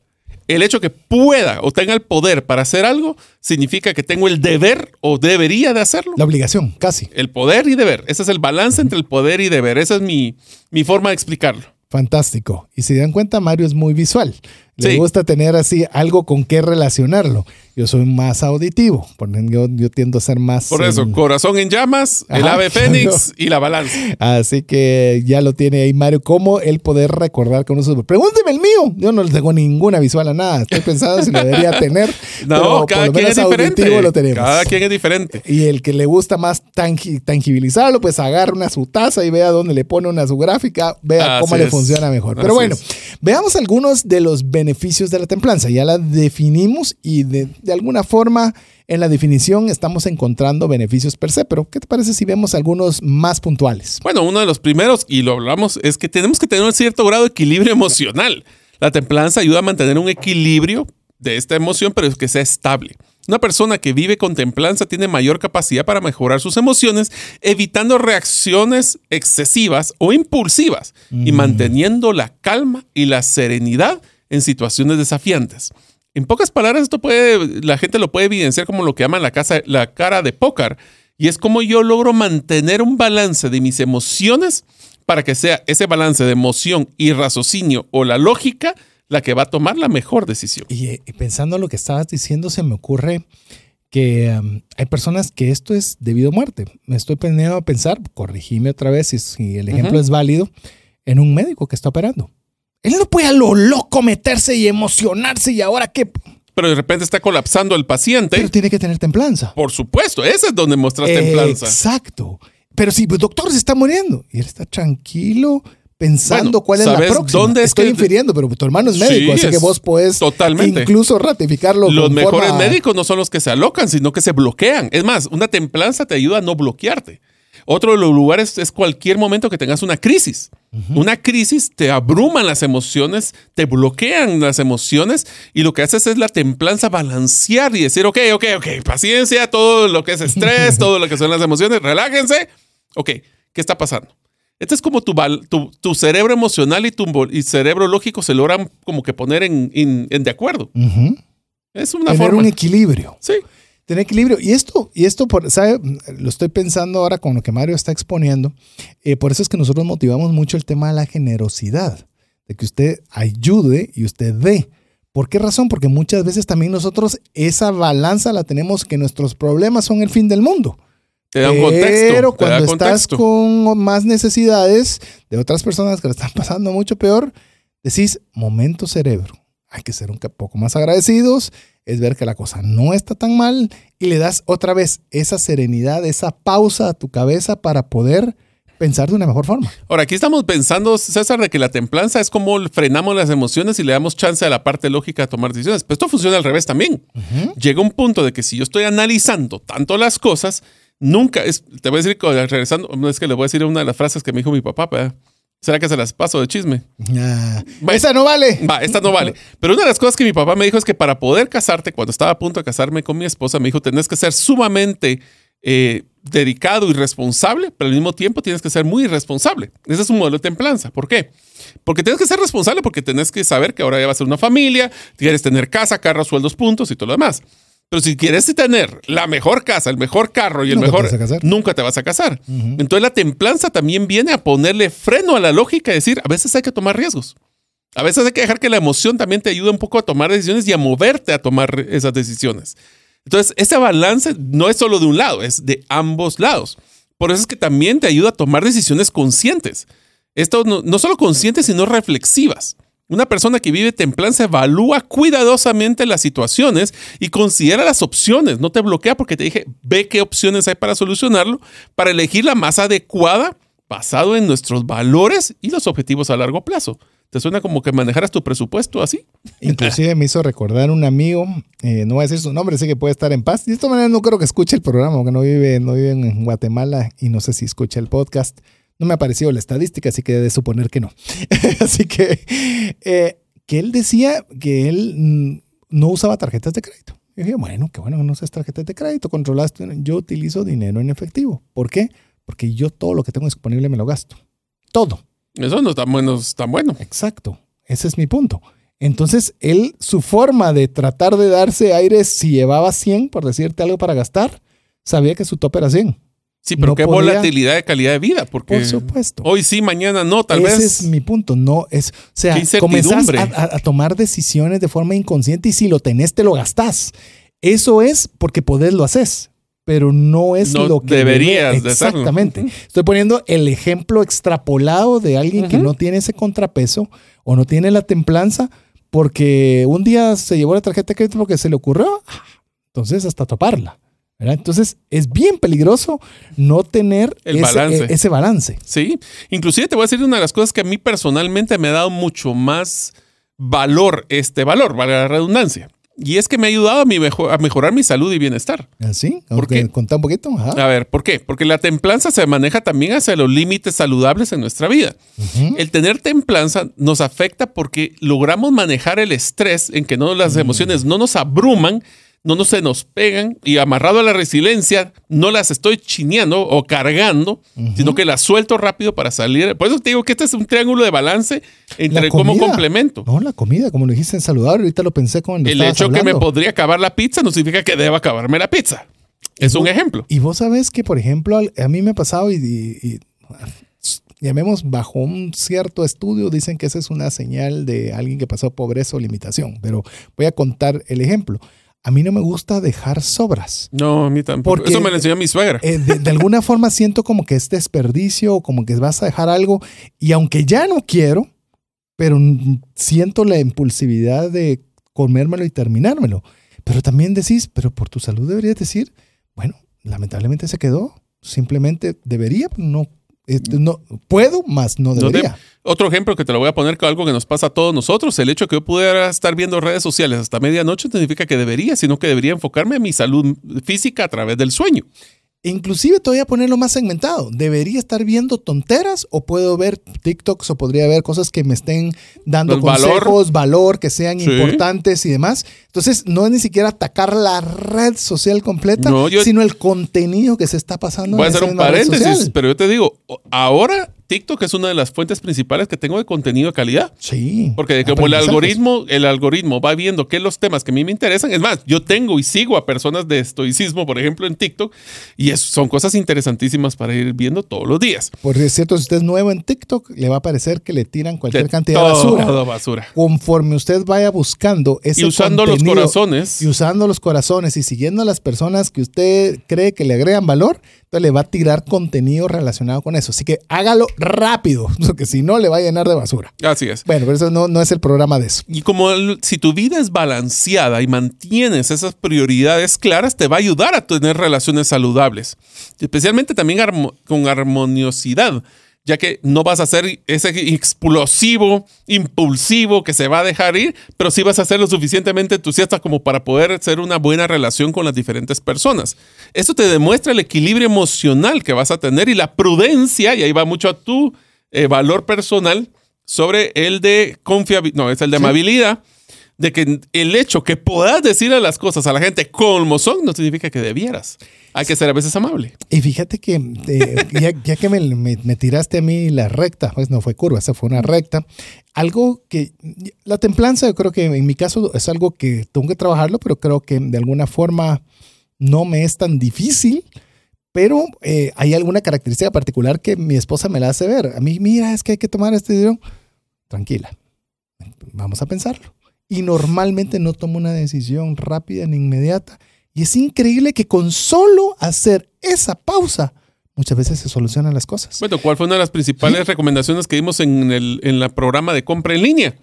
el hecho que pueda o tenga el poder para hacer algo significa que tengo el deber o debería de hacerlo. La obligación, casi. El poder y deber. Ese es el balance entre el poder y deber. Esa es mi, mi forma de explicarlo. Fantástico. Y si dan cuenta, Mario es muy visual. Le Sí. gusta tener así algo con qué relacionarlo. Yo soy más auditivo, yo, yo tiendo a ser más... Por eso, corazón en llamas, el ave (laughs) fénix y la balanza. Así que ya lo tiene ahí Mario, cómo el poder recordar con uso. Pregúnteme el mío. Yo no le tengo ninguna visual a nada. Estoy pensando si lo debería (laughs) tener. No, pero cada por lo quien es diferente. lo tenemos. Cada quien es diferente. Y el que le gusta más tangi- tangibilizarlo, pues agarra una su taza y vea dónde le pone una su gráfica, vea Así cómo le funciona mejor. Pero Así bueno, es. veamos algunos de los beneficios de la templanza. Ya la definimos y de, de alguna forma en la definición estamos encontrando beneficios per se. Pero, ¿qué te parece si vemos algunos más puntuales? Bueno, uno de los primeros, y lo hablamos, es que tenemos que tener un cierto grado de equilibrio emocional. La templanza ayuda a mantener un equilibrio de esta emoción, pero que sea estable. Una persona que vive con templanza tiene mayor capacidad para mejorar sus emociones, evitando reacciones excesivas o impulsivas y manteniendo la calma y la serenidad en situaciones desafiantes. En pocas palabras, esto puede, la gente lo puede evidenciar como lo que llaman la, casa, la cara de póker. Y es como yo logro mantener un balance de mis emociones para que sea ese balance de emoción y raciocinio o la lógica la que va a tomar la mejor decisión. Y, eh, y pensando en lo que estabas diciendo, se me ocurre que um, hay personas que esto es debido a muerte. Me estoy poniendo a pensar, corregime otra vez si, si el ejemplo es válido, en un médico que está operando. Él no puede a lo loco meterse y emocionarse y ahora qué. Pero de repente está colapsando el paciente. Pero tiene que tener templanza. Por supuesto, ese es donde muestras templanza. Exacto. Pero si el doctor se está muriendo y él está tranquilo pensando Bueno, cuál es la ¿sabes próxima. dónde es Estoy que- infiriendo, pero tu hermano es Sí, médico, así es que vos puedes totalmente. incluso ratificarlo. Los con mejores forma- médicos no son los que se alocan, sino que se bloquean. Es más, una templanza te ayuda a no bloquearte. Otro de los lugares es cualquier momento que tengas una crisis. Una crisis te abruman las emociones, te bloquean las emociones y lo que haces es la templanza balancear y decir, ok, ok, ok, paciencia, todo lo que es estrés, (laughs) todo lo que son las emociones, relájense. Ok, ¿qué está pasando? Este es como tu, tu, tu cerebro emocional y tu y cerebro lógico se logran como que poner en, en- en de acuerdo. Ujú. Es una Tener forma. un equilibrio. Sí. Tener equilibrio. Y esto, y esto por, ¿sabe? Lo estoy pensando ahora con lo que Mario está exponiendo. Eh, por eso es que nosotros motivamos mucho el tema de la generosidad. De que usted ayude y usted dé. ¿Por qué razón? Porque muchas veces también nosotros esa balanza la tenemos que nuestros problemas son el fin del mundo. Te da un contexto. Pero cuando estás contexto. con más necesidades de otras personas que le están pasando mucho peor, decís, momento cerebro. Hay que ser un poco más agradecidos, es ver que la cosa no está tan mal y le das otra vez esa serenidad, esa pausa a tu cabeza para poder pensar de una mejor forma. Ahora, aquí estamos pensando, César, de que la templanza es como frenamos las emociones y le damos chance a la parte lógica a tomar decisiones. Pero esto funciona al revés también. Llega un punto de que si yo estoy analizando tanto las cosas, nunca es. Te voy a decir, regresando, es que le voy a decir una de las frases que me dijo mi papá, ¿verdad? ¿Será que se las paso de chisme? Ah, Bueno. esa no vale. Va, esta no vale. (laughs) Pero una de las cosas que mi papá me dijo es que para poder casarte, cuando estaba a punto de casarme con mi esposa, me dijo, tenés que ser sumamente eh, dedicado y responsable, pero al mismo tiempo tienes que ser muy irresponsable. Ese es un modelo de templanza. ¿Por qué? Porque tienes que ser responsable porque tenés que saber que ahora ya va a ser una familia, quieres tener casa, carro, sueldos, puntos y todo lo demás. Pero si quieres tener la mejor casa, el mejor carro y el Nunca te mejor, vas a casar. nunca te vas a casar. Entonces la templanza también viene a ponerle freno a la lógica y decir, a veces hay que tomar riesgos. A veces hay que dejar que la emoción también te ayude un poco a tomar decisiones y a moverte a tomar esas decisiones. Entonces, ese balance no es solo de un lado, es de ambos lados. Por eso es que también te ayuda a tomar decisiones conscientes. Esto no, no solo conscientes, sino reflexivas. Una persona que vive templanza evalúa cuidadosamente las situaciones y considera las opciones. No te bloquea porque te dije, ve qué opciones hay para solucionarlo, para elegir la más adecuada basado en nuestros valores y los objetivos a largo plazo. ¿Te suena como que manejaras tu presupuesto así? (laughs) Inclusive me hizo recordar un amigo, eh, no voy a decir su nombre, sé que puede estar en paz. De esta manera no creo que escuche el programa, porque no vive, no vive en Guatemala y no sé si escucha el podcast. No me ha aparecido la estadística, así que de suponer que no. (laughs) así que, eh, que él decía que él mm, no usaba tarjetas de crédito. Y dije, bueno, qué bueno que no usas tarjetas de crédito, controlaste. Yo utilizo dinero en efectivo. ¿Por qué? Porque yo todo lo que tengo disponible me lo gasto. Todo. Eso no está bueno, tan bueno. Exacto, ese es mi punto. Entonces, él, su forma de tratar de darse aire si llevaba 100, por decirte algo para gastar, sabía que su tope era 100. Sí, pero no qué volatilidad de calidad de vida, porque Por supuesto. hoy sí, mañana no, tal Ese vez. es mi punto. No es, o sea, comenzás a, a- tomar decisiones de forma inconsciente y si lo tenés, te lo gastás. Eso es porque podés, lo haces. Pero no es No lo que deberías debe-. Exactamente. Estoy poniendo el ejemplo extrapolado de alguien que no tiene ese contrapeso o no tiene la templanza porque un día se llevó la tarjeta de crédito porque se le ocurrió. ah, Entonces, hasta toparla. ¿Verdad? Entonces, es bien peligroso no tener El ese balance. eh, ese balance. Sí, inclusive te voy a decir una de las cosas que a mí personalmente me ha dado mucho más valor, este valor, vale la redundancia. Y es que me ha ayudado a, mi mejo- a mejorar mi salud y bienestar. ¿Así? ¿Por qué? Contá un poquito. Ajá. A ver, ¿por qué? Porque la templanza se maneja también hacia los límites saludables en nuestra vida. Ujú. El tener templanza nos afecta porque logramos manejar el estrés en que no las emociones no nos abruman, no nos se nos pegan y amarrado a la resiliencia no las estoy chineando o cargando, sino que las suelto rápido para salir. Por eso te digo que este es un triángulo de balance entre comida. complemento. No, la comida, como lo dijiste en saludable, ahorita lo pensé cuando El hecho que me hablando. podría acabar la pizza no significa que deba acabarme la pizza. Es un ejemplo. Y vos sabés que, por ejemplo, a mí me ha pasado y, y- y- llamemos bajo un cierto estudio, dicen que esa es una señal de alguien que pasó pobreza o limitación. Pero voy a contar el ejemplo. A mí no me gusta dejar sobras. No, a mí tampoco. Porque- Eso me lo enseñó mi suegra. Eh, de, de alguna (laughs) forma siento como que es desperdicio o como que vas a dejar algo y aunque ya no quiero, pero siento la impulsividad de comérmelo y terminármelo. Pero también decís, pero por tu salud deberías decir, bueno, lamentablemente se quedó, simplemente debería, no, no puedo, más no No te- debería. Otro ejemplo que te lo voy a poner con algo que nos pasa a todos nosotros. El hecho que yo pudiera estar viendo redes sociales hasta medianoche no significa que debería, sino que debería enfocarme en mi salud física a través del sueño. Inclusive te voy a ponerlo más segmentado. ¿Debería estar viendo tonteras o puedo ver TikToks o podría ver cosas que me estén dando valor. consejos, valor, que sean Sí. importantes y demás? Entonces, no es ni siquiera atacar la red social completa, No, yo- sino el contenido que se está pasando Voy a hacer un paréntesis, pero yo te digo, ahora TikTok es una de las fuentes principales que tengo de contenido de calidad. Sí. Porque como el algoritmo, el algoritmo va viendo qué los temas que a mí me interesan. Es más, yo tengo y sigo a personas de estoicismo, por ejemplo, en TikTok, y son cosas interesantísimas para ir viendo todos los días. Por cierto, si usted es nuevo en TikTok, le va a parecer que le tiran cualquier De cantidad de basura. todo basura. Conforme usted vaya buscando ese Y usando los corazones. y usando los corazones y siguiendo a las personas que usted cree que le agregan valor, entonces le va a tirar contenido relacionado con eso. Así que hágalo rápido, (laughs) porque si no le va a llenar de basura. Así es. Bueno, pero eso no, no es el programa de eso. Y como el- si tu vida es balanceada y mantienes esas prioridades claras, te va a ayudar a tener relaciones saludables. Especialmente también armo- con armoniosidad, ya que no vas a ser ese explosivo, impulsivo que se va a dejar ir, pero sí vas a ser lo suficientemente entusiasta como para poder hacer una buena relación con las diferentes personas. Esto te demuestra el equilibrio emocional que vas a tener y la prudencia, y ahí va mucho a tu eh, valor personal sobre el de confiabilidad, no, es el de amabilidad, de que el hecho que puedas decirle las cosas a la gente como son no significa que debieras. Hay que ser a veces amable. Y fíjate que eh, (laughs) ya, ya que me, me- me tiraste a mí la recta, pues no fue curva, esa fue una recta. Algo que la templanza, yo creo que en mi caso es algo que tengo que trabajarlo, pero creo que de alguna forma no me es tan difícil. Pero eh, hay alguna característica particular que mi esposa me la hace ver. A mí, mira, es que hay que tomar este dinero. Tranquila, vamos a pensarlo. Y normalmente no tomo una decisión rápida ni inmediata. Y es increíble que con solo hacer esa pausa, muchas veces se solucionan las cosas. Bueno, ¿cuál fue una de las principales recomendaciones que dimos en el en la programa de compra en línea?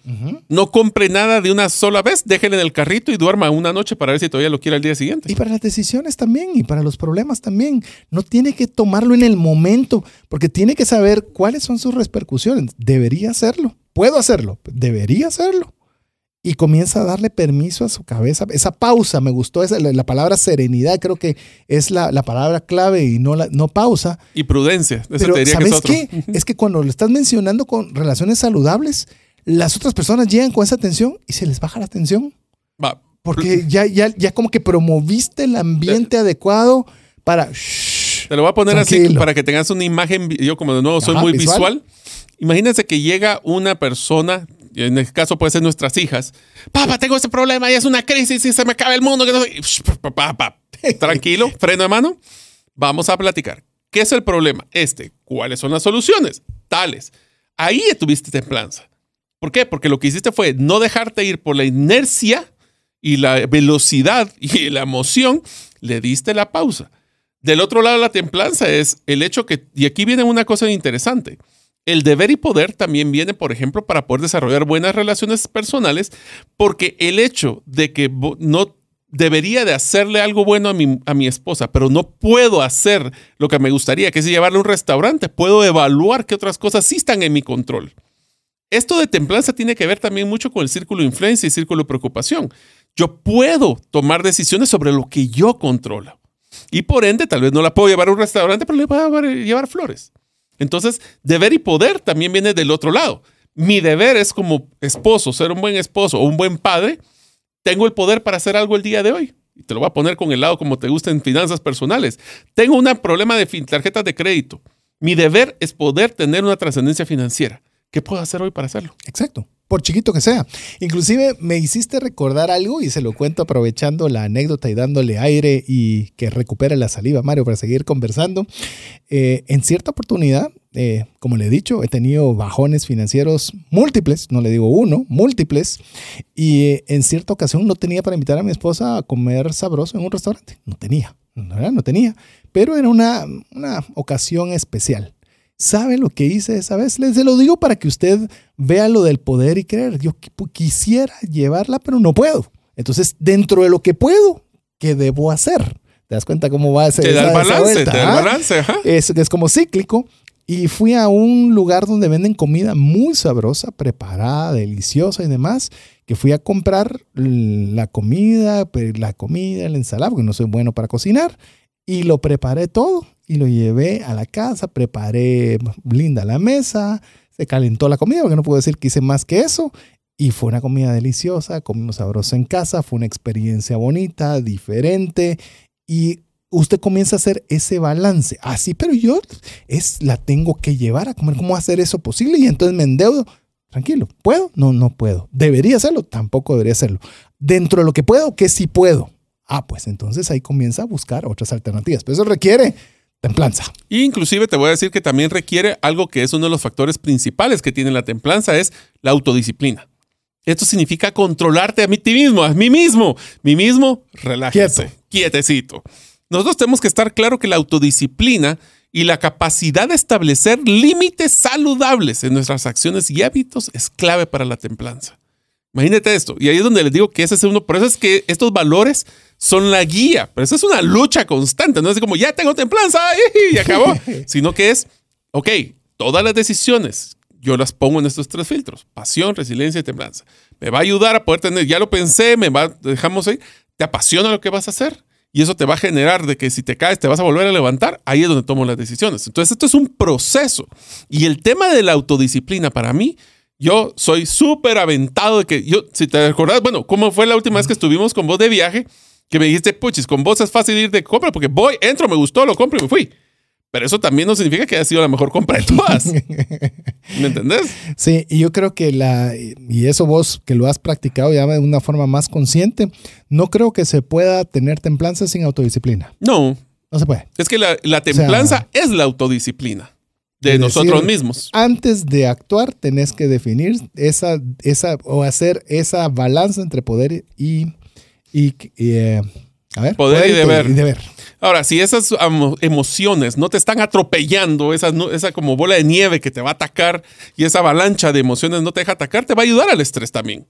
No compre nada de una sola vez, déjele en el carrito y duerma una noche para ver si todavía lo quiere al día siguiente. Y para las decisiones también, y para los problemas también. No tiene que tomarlo en el momento, porque tiene que saber cuáles son sus repercusiones. Debería hacerlo. Puedo hacerlo. Debería hacerlo. Y comienza a darle permiso a su cabeza. Esa pausa, me gustó esa, la, la palabra serenidad, creo que es la, la palabra clave y no, la, no pausa. Y prudencia, eso Pero te diría que es ¿sabes otro. qué? (laughs) Es que cuando lo estás mencionando con relaciones saludables, las otras personas llegan con esa tensión y se les baja la tensión. Va, Porque ya, ya, ya como que promoviste el ambiente adecuado para... shh, Te lo voy a poner así para que tengas una imagen. Yo, como de nuevo soy Ajá, muy visual. visual. Imagínense que llega una persona, en este caso puede ser nuestras hijas. Papá, tengo este problema y es una crisis y se me acaba el mundo. Que no sé". Shh, pa, pa, pa. (laughs) Tranquilo, freno de mano. Vamos a platicar. ¿Qué es el problema? Este. ¿Cuáles son las soluciones? Tales. Ahí tuviste templanza. ¿Por qué? Porque lo que hiciste fue no dejarte ir por la inercia y la velocidad (laughs) y la emoción, le diste la pausa. Del otro lado, la templanza es el hecho que, y aquí viene una cosa interesante, el deber y poder también viene, por ejemplo, para poder desarrollar buenas relaciones personales, porque el hecho de que no debería de hacerle algo bueno a mi, a mi esposa, pero no puedo hacer lo que me gustaría, que es llevarle a un restaurante, puedo evaluar qué otras cosas sí están en mi control. Esto de templanza tiene que ver también mucho con el círculo de influencia y círculo de preocupación. Yo puedo tomar decisiones sobre lo que yo controlo. Y por ende, tal vez no la puedo llevar a un restaurante, pero le puedo llevar flores. Entonces, deber y poder también viene del otro lado. Mi deber es como esposo, ser un buen esposo o un buen padre. Tengo el poder para hacer algo el día de hoy. Y te lo voy a poner con el lado como te gusta en finanzas personales. Tengo un problema de tarjetas de crédito. Mi deber es poder tener una trascendencia financiera. ¿Qué puedo hacer hoy para hacerlo? Exacto por chiquito que sea. Inclusive me hiciste recordar algo y se lo cuento aprovechando la anécdota y dándole aire y que recupere la saliva, Mario, para seguir conversando. Eh, en cierta oportunidad, eh, como le he dicho, he tenido bajones financieros múltiples, no le digo uno, múltiples, y eh, en cierta ocasión no tenía para invitar a mi esposa a comer sabroso en un restaurante. No tenía, no, no tenía, pero era una, una ocasión especial. ¿Sabe lo que hice esa vez? Les lo digo para que usted vea lo del poder y creer. Yo quisiera llevarla, pero no puedo. Entonces, dentro de lo que puedo, ¿qué debo hacer? ¿Te das cuenta cómo va a ser? Te da el balance, te da el balance. Es, es como cíclico. Y fui a un lugar donde venden comida muy sabrosa, preparada, deliciosa y demás, que fui a comprar la comida, la comida, la ensalada, porque no soy bueno para cocinar, y lo preparé todo y lo llevé a la casa, preparé linda la mesa, se calentó la comida, porque no puedo decir que hice más que eso. Y fue una comida deliciosa, comimos sabroso en casa, fue una experiencia bonita, diferente. Y usted comienza a hacer ese balance. Así, ah, pero yo es, la tengo que llevar a comer. ¿Cómo hacer eso posible? Y entonces me endeudo. Tranquilo, ¿puedo? No, no puedo. ¿Debería hacerlo? Tampoco debería hacerlo. Dentro de lo que puedo, que sí puedo. Ah, pues entonces ahí comienza a buscar otras alternativas. Pero eso requiere templanza. inclusive te voy a decir que también requiere algo que es uno de los factores principales que tiene la templanza, es la autodisciplina. Esto significa controlarte a mí ti mismo, a mí mismo. Mí mismo, relájese, quietecito. Nosotros tenemos que estar claro que la autodisciplina y la capacidad de establecer límites saludables en nuestras acciones y hábitos es clave para la templanza. Imagínate esto. Y ahí es donde les digo que ese es uno. Por eso es que estos valores son la guía. Pero eso es una lucha constante. No es como ya tengo templanza y acabó. (laughs) sino que es, ok, todas las decisiones yo las pongo en estos tres filtros: pasión, resiliencia y templanza. Me va a ayudar a poder tener, ya lo pensé, me va, dejamos ahí. Te apasiona lo que vas a hacer. Y eso te va a generar de que si te caes te vas a volver a levantar, ahí es donde tomo las decisiones. Entonces esto es un proceso. Y el tema de la autodisciplina para mí yo soy súper aventado de que yo, si te acordás, bueno, ¿cómo fue la última vez que estuvimos con vos de viaje? Que me dijiste, puchis, con vos es fácil ir de compra porque voy, entro, me gustó, lo compro y me fui. Pero eso también no significa que haya sido la mejor compra de todas. (laughs) ¿Me entendés? Sí, y yo creo que la, y eso vos que lo has practicado ya de una forma más consciente, no creo que se pueda tener templanza sin autodisciplina. No. No se puede. Es que la, templanza es la autodisciplina de nosotros mismos. Antes de actuar, tenés que definir esa, esa o hacer esa balanza entre poder y, y, eh, a ver, poder, y, deber. Ahora, si esas emociones no te están atropellando, esa, esa como bola de nieve que te va a atacar y esa avalancha de emociones no te deja atacar, te va a ayudar al estrés también.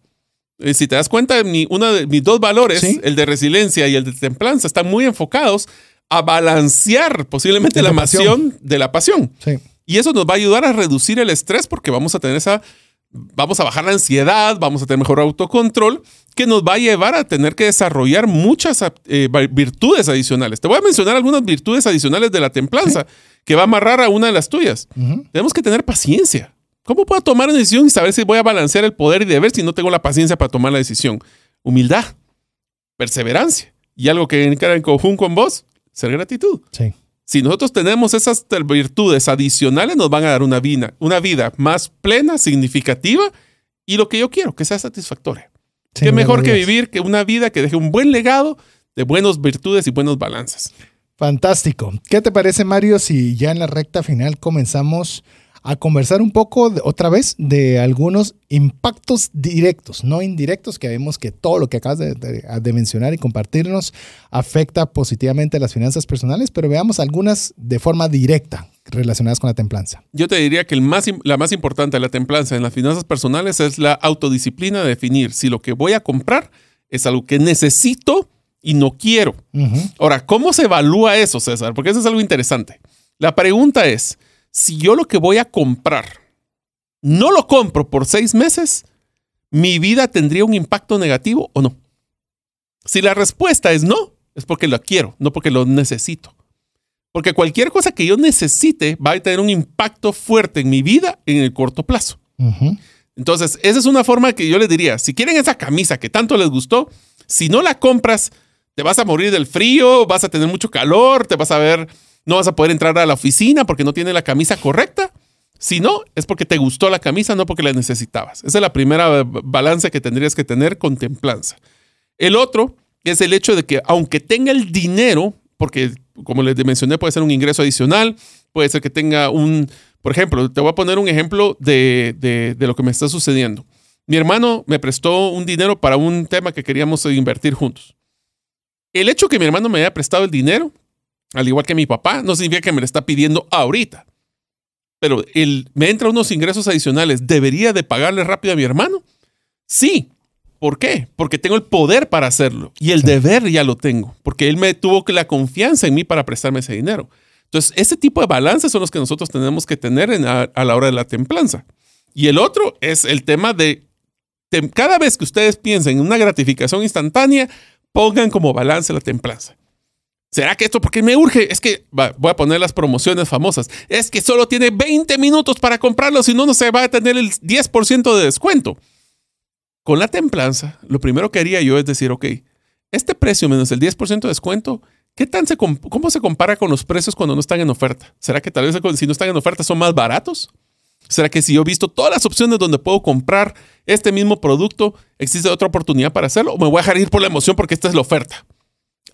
Eh, si te das cuenta, mi, uno de mis dos valores, el de resiliencia y el de templanza, están muy enfocados a balancear posiblemente la, la pasión de la pasión. Sí. Y eso nos va a ayudar a reducir el estrés porque vamos a tener esa, vamos a bajar la ansiedad, vamos a tener mejor autocontrol, que nos va a llevar a tener que desarrollar muchas eh, virtudes adicionales. Te voy a mencionar algunas virtudes adicionales de la templanza que va a amarrar a una de las tuyas. Tenemos que tener paciencia. ¿Cómo puedo tomar una decisión y saber si voy a balancear el poder y deber si no tengo la paciencia para tomar la decisión? Humildad, perseverancia y algo que encara en conjunto con vos, ser gratitud. Sí. Si nosotros tenemos esas virtudes adicionales, nos van a dar una vida, una vida más plena, significativa y lo que yo quiero, que sea satisfactoria. Qué mejor que vivir que una vida que deje un buen legado de buenas virtudes y buenos balances. Fantástico. ¿Qué te parece, Mario, si ya en la recta final comenzamos a conversar un poco otra vez de algunos impactos directos, no indirectos, que vemos que todo lo que acabas de, mencionar y compartirnos afecta positivamente a las finanzas personales, pero veamos algunas de forma directa relacionadas con la templanza. Yo te diría que el más, la más importante de la templanza en las finanzas personales es la autodisciplina de definir si lo que voy a comprar es algo que necesito y no quiero. Ahora, ¿cómo se evalúa eso, César? Porque eso es algo interesante. La pregunta es, si yo lo que voy a comprar no lo compro por seis meses, ¿mi vida tendría un impacto negativo o no? Si la respuesta es no, es porque lo quiero, no porque lo necesito. Porque cualquier cosa que yo necesite va a tener un impacto fuerte en mi vida en el corto plazo. Entonces, esa es una forma que yo les diría, si quieren esa camisa que tanto les gustó, si no la compras, te vas a morir del frío, vas a tener mucho calor, te vas a ver no vas a poder entrar a la oficina porque no tiene la camisa correcta. Si no, es porque te gustó la camisa, no porque la necesitabas. Esa es la primera balance que tendrías que tener con templanza. El otro es el hecho de que aunque tenga el dinero, porque como les mencioné, puede ser un ingreso adicional, puede ser que tenga un, por ejemplo, te voy a poner un ejemplo de, de lo que me está sucediendo. Mi hermano me prestó un dinero para un tema que queríamos invertir juntos. El hecho que mi hermano me haya prestado el dinero al igual que mi papá, no significa que me lo está pidiendo ahorita. Pero me entra unos ingresos adicionales, ¿debería de pagarle rápido a mi hermano? Sí. ¿Por qué? Porque tengo el poder para hacerlo y el deber ya lo tengo, porque él me tuvo que la confianza en mí para prestarme ese dinero. Entonces, ese tipo de balances son los que nosotros tenemos que tener a, la hora de la templanza. Y el otro es el tema de, cada vez que ustedes piensen en una gratificación instantánea, pongan como balance la templanza. ¿Será que esto porque me urge? Es que voy a poner las promociones famosas. Es que solo tiene 20 minutos para comprarlo, si no, no se va a tener el 10% de descuento. Con la templanza, lo primero que haría yo es decir, ok, este precio menos el 10% de descuento, ¿qué tan se, ¿cómo se compara con los precios cuando no están en oferta? ¿Será que tal vez si no están en oferta son más baratos? ¿Será que si yo he visto todas las opciones donde puedo comprar este mismo producto, existe otra oportunidad para hacerlo? ¿O me voy a dejar ir por la emoción porque esta es la oferta?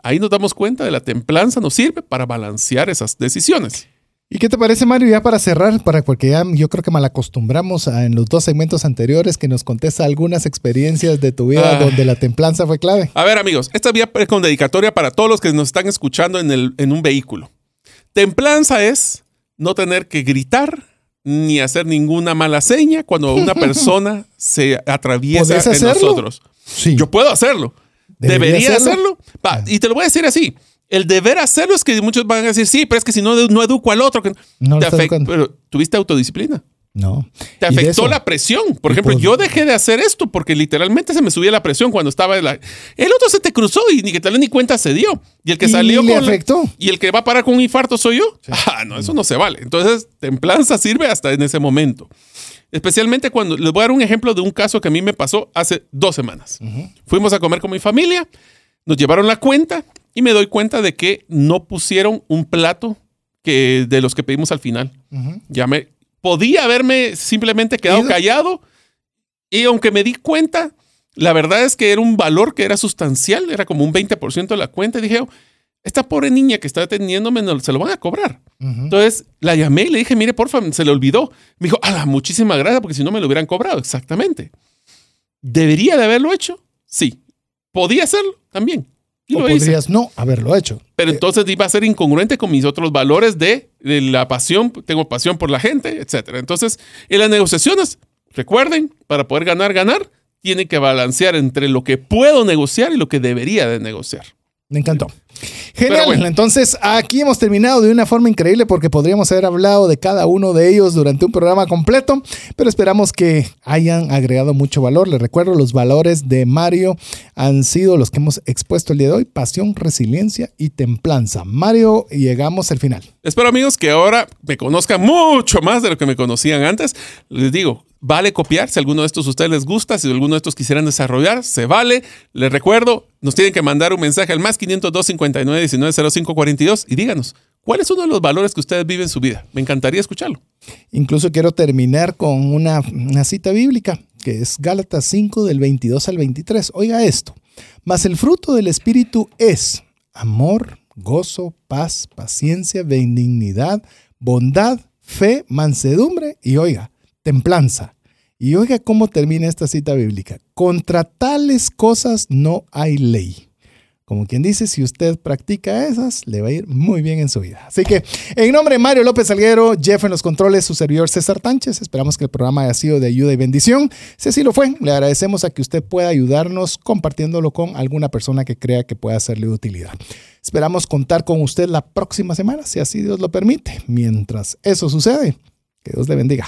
Ahí nos damos cuenta de la templanza nos sirve para balancear esas decisiones. ¿Y qué te parece, Mario? Ya para cerrar, para porque ya yo creo que mal acostumbramos en los dos segmentos anteriores que nos contesta algunas experiencias de tu vida ah. donde la templanza fue clave. A ver, amigos, esta vía es con dedicatoria para todos los que nos están escuchando en, el, en un vehículo. Templanza es no tener que gritar ni hacer ninguna mala seña cuando una (laughs) persona se atraviesa en nosotros. Sí. Yo puedo hacerlo ¿Debería, hacerlo? Ah. y te lo voy a decir así. El deber hacerlo es que muchos van a decir, sí, pero es que si no, no educo al otro. No te pero tuviste autodisciplina. No. Te afectó la presión. Por ejemplo, pues yo dejé de hacer esto porque literalmente se me subía la presión cuando estaba en la... El otro se te cruzó y ni que tal ni cuenta se dio. Y el que salió con... afectó. y el que va a parar con un infarto soy yo. (laughs) Ah, no, eso no se vale. Entonces, templanza sirve hasta en ese momento. Especialmente cuando les voy a dar un ejemplo de un caso que a mí me pasó hace dos semanas. Fuimos a comer con mi familia, nos llevaron la cuenta y me doy cuenta de que no pusieron un plato que de los que pedimos al final. Ya me podía haberme simplemente quedado callado y aunque me di cuenta, la verdad es que era un valor que era sustancial, era como un 20% de la cuenta y dije, esta pobre niña que está atendiéndome se lo van a cobrar. Entonces la llamé y le dije, mire, porfa, se le olvidó. Me dijo, ah, muchísimas gracias, porque si no me lo hubieran cobrado. Exactamente. ¿Debería de haberlo hecho? Sí. ¿Podía hacerlo? También. Y o podrías no haberlo hecho. Pero entonces iba a ser incongruente con mis otros valores de, de, la pasión, tengo pasión por la gente, etc. Entonces, en las negociaciones, recuerden, para poder ganar, ganar, tiene que balancear entre lo que puedo negociar y lo que debería de negociar. Me encantó. Genial. Entonces, aquí hemos terminado de una forma increíble porque podríamos haber hablado de cada uno de ellos durante un programa completo, pero esperamos que hayan agregado mucho valor. Les recuerdo, los valores de Mario han sido los que hemos expuesto el día de hoy, pasión, resiliencia y templanza. Mario, llegamos al final. Espero amigos que ahora me conozcan mucho más de lo que me conocían antes. Les digo, vale copiar. Si alguno de estos a ustedes les gusta, si alguno de estos quisieran desarrollar, se vale. Les recuerdo, nos tienen que mandar un mensaje al más 502 59 19 05 42 y díganos, ¿cuál es uno de los valores que ustedes viven en su vida? Me encantaría escucharlo. Incluso quiero terminar con una, cita bíblica, que es Gálatas 5 del 22 al 23. Oiga esto, mas el fruto del Espíritu es amor, gozo, paz, paciencia, benignidad, bondad, fe, mansedumbre y oiga, templanza. Y oiga cómo termina esta cita bíblica. Contra tales cosas no hay ley. Como quien dice, si usted practica esas, le va a ir muy bien en su vida. Así que, en nombre de Mario López Alguero, Jeff en los controles, su servidor César Tánchez, esperamos que el programa haya sido de ayuda y bendición. Si así lo fue, le agradecemos a que usted pueda ayudarnos compartiéndolo con alguna persona que crea que pueda serle de utilidad. Esperamos contar con usted la próxima semana, si así Dios lo permite. Mientras eso sucede, que Dios le bendiga.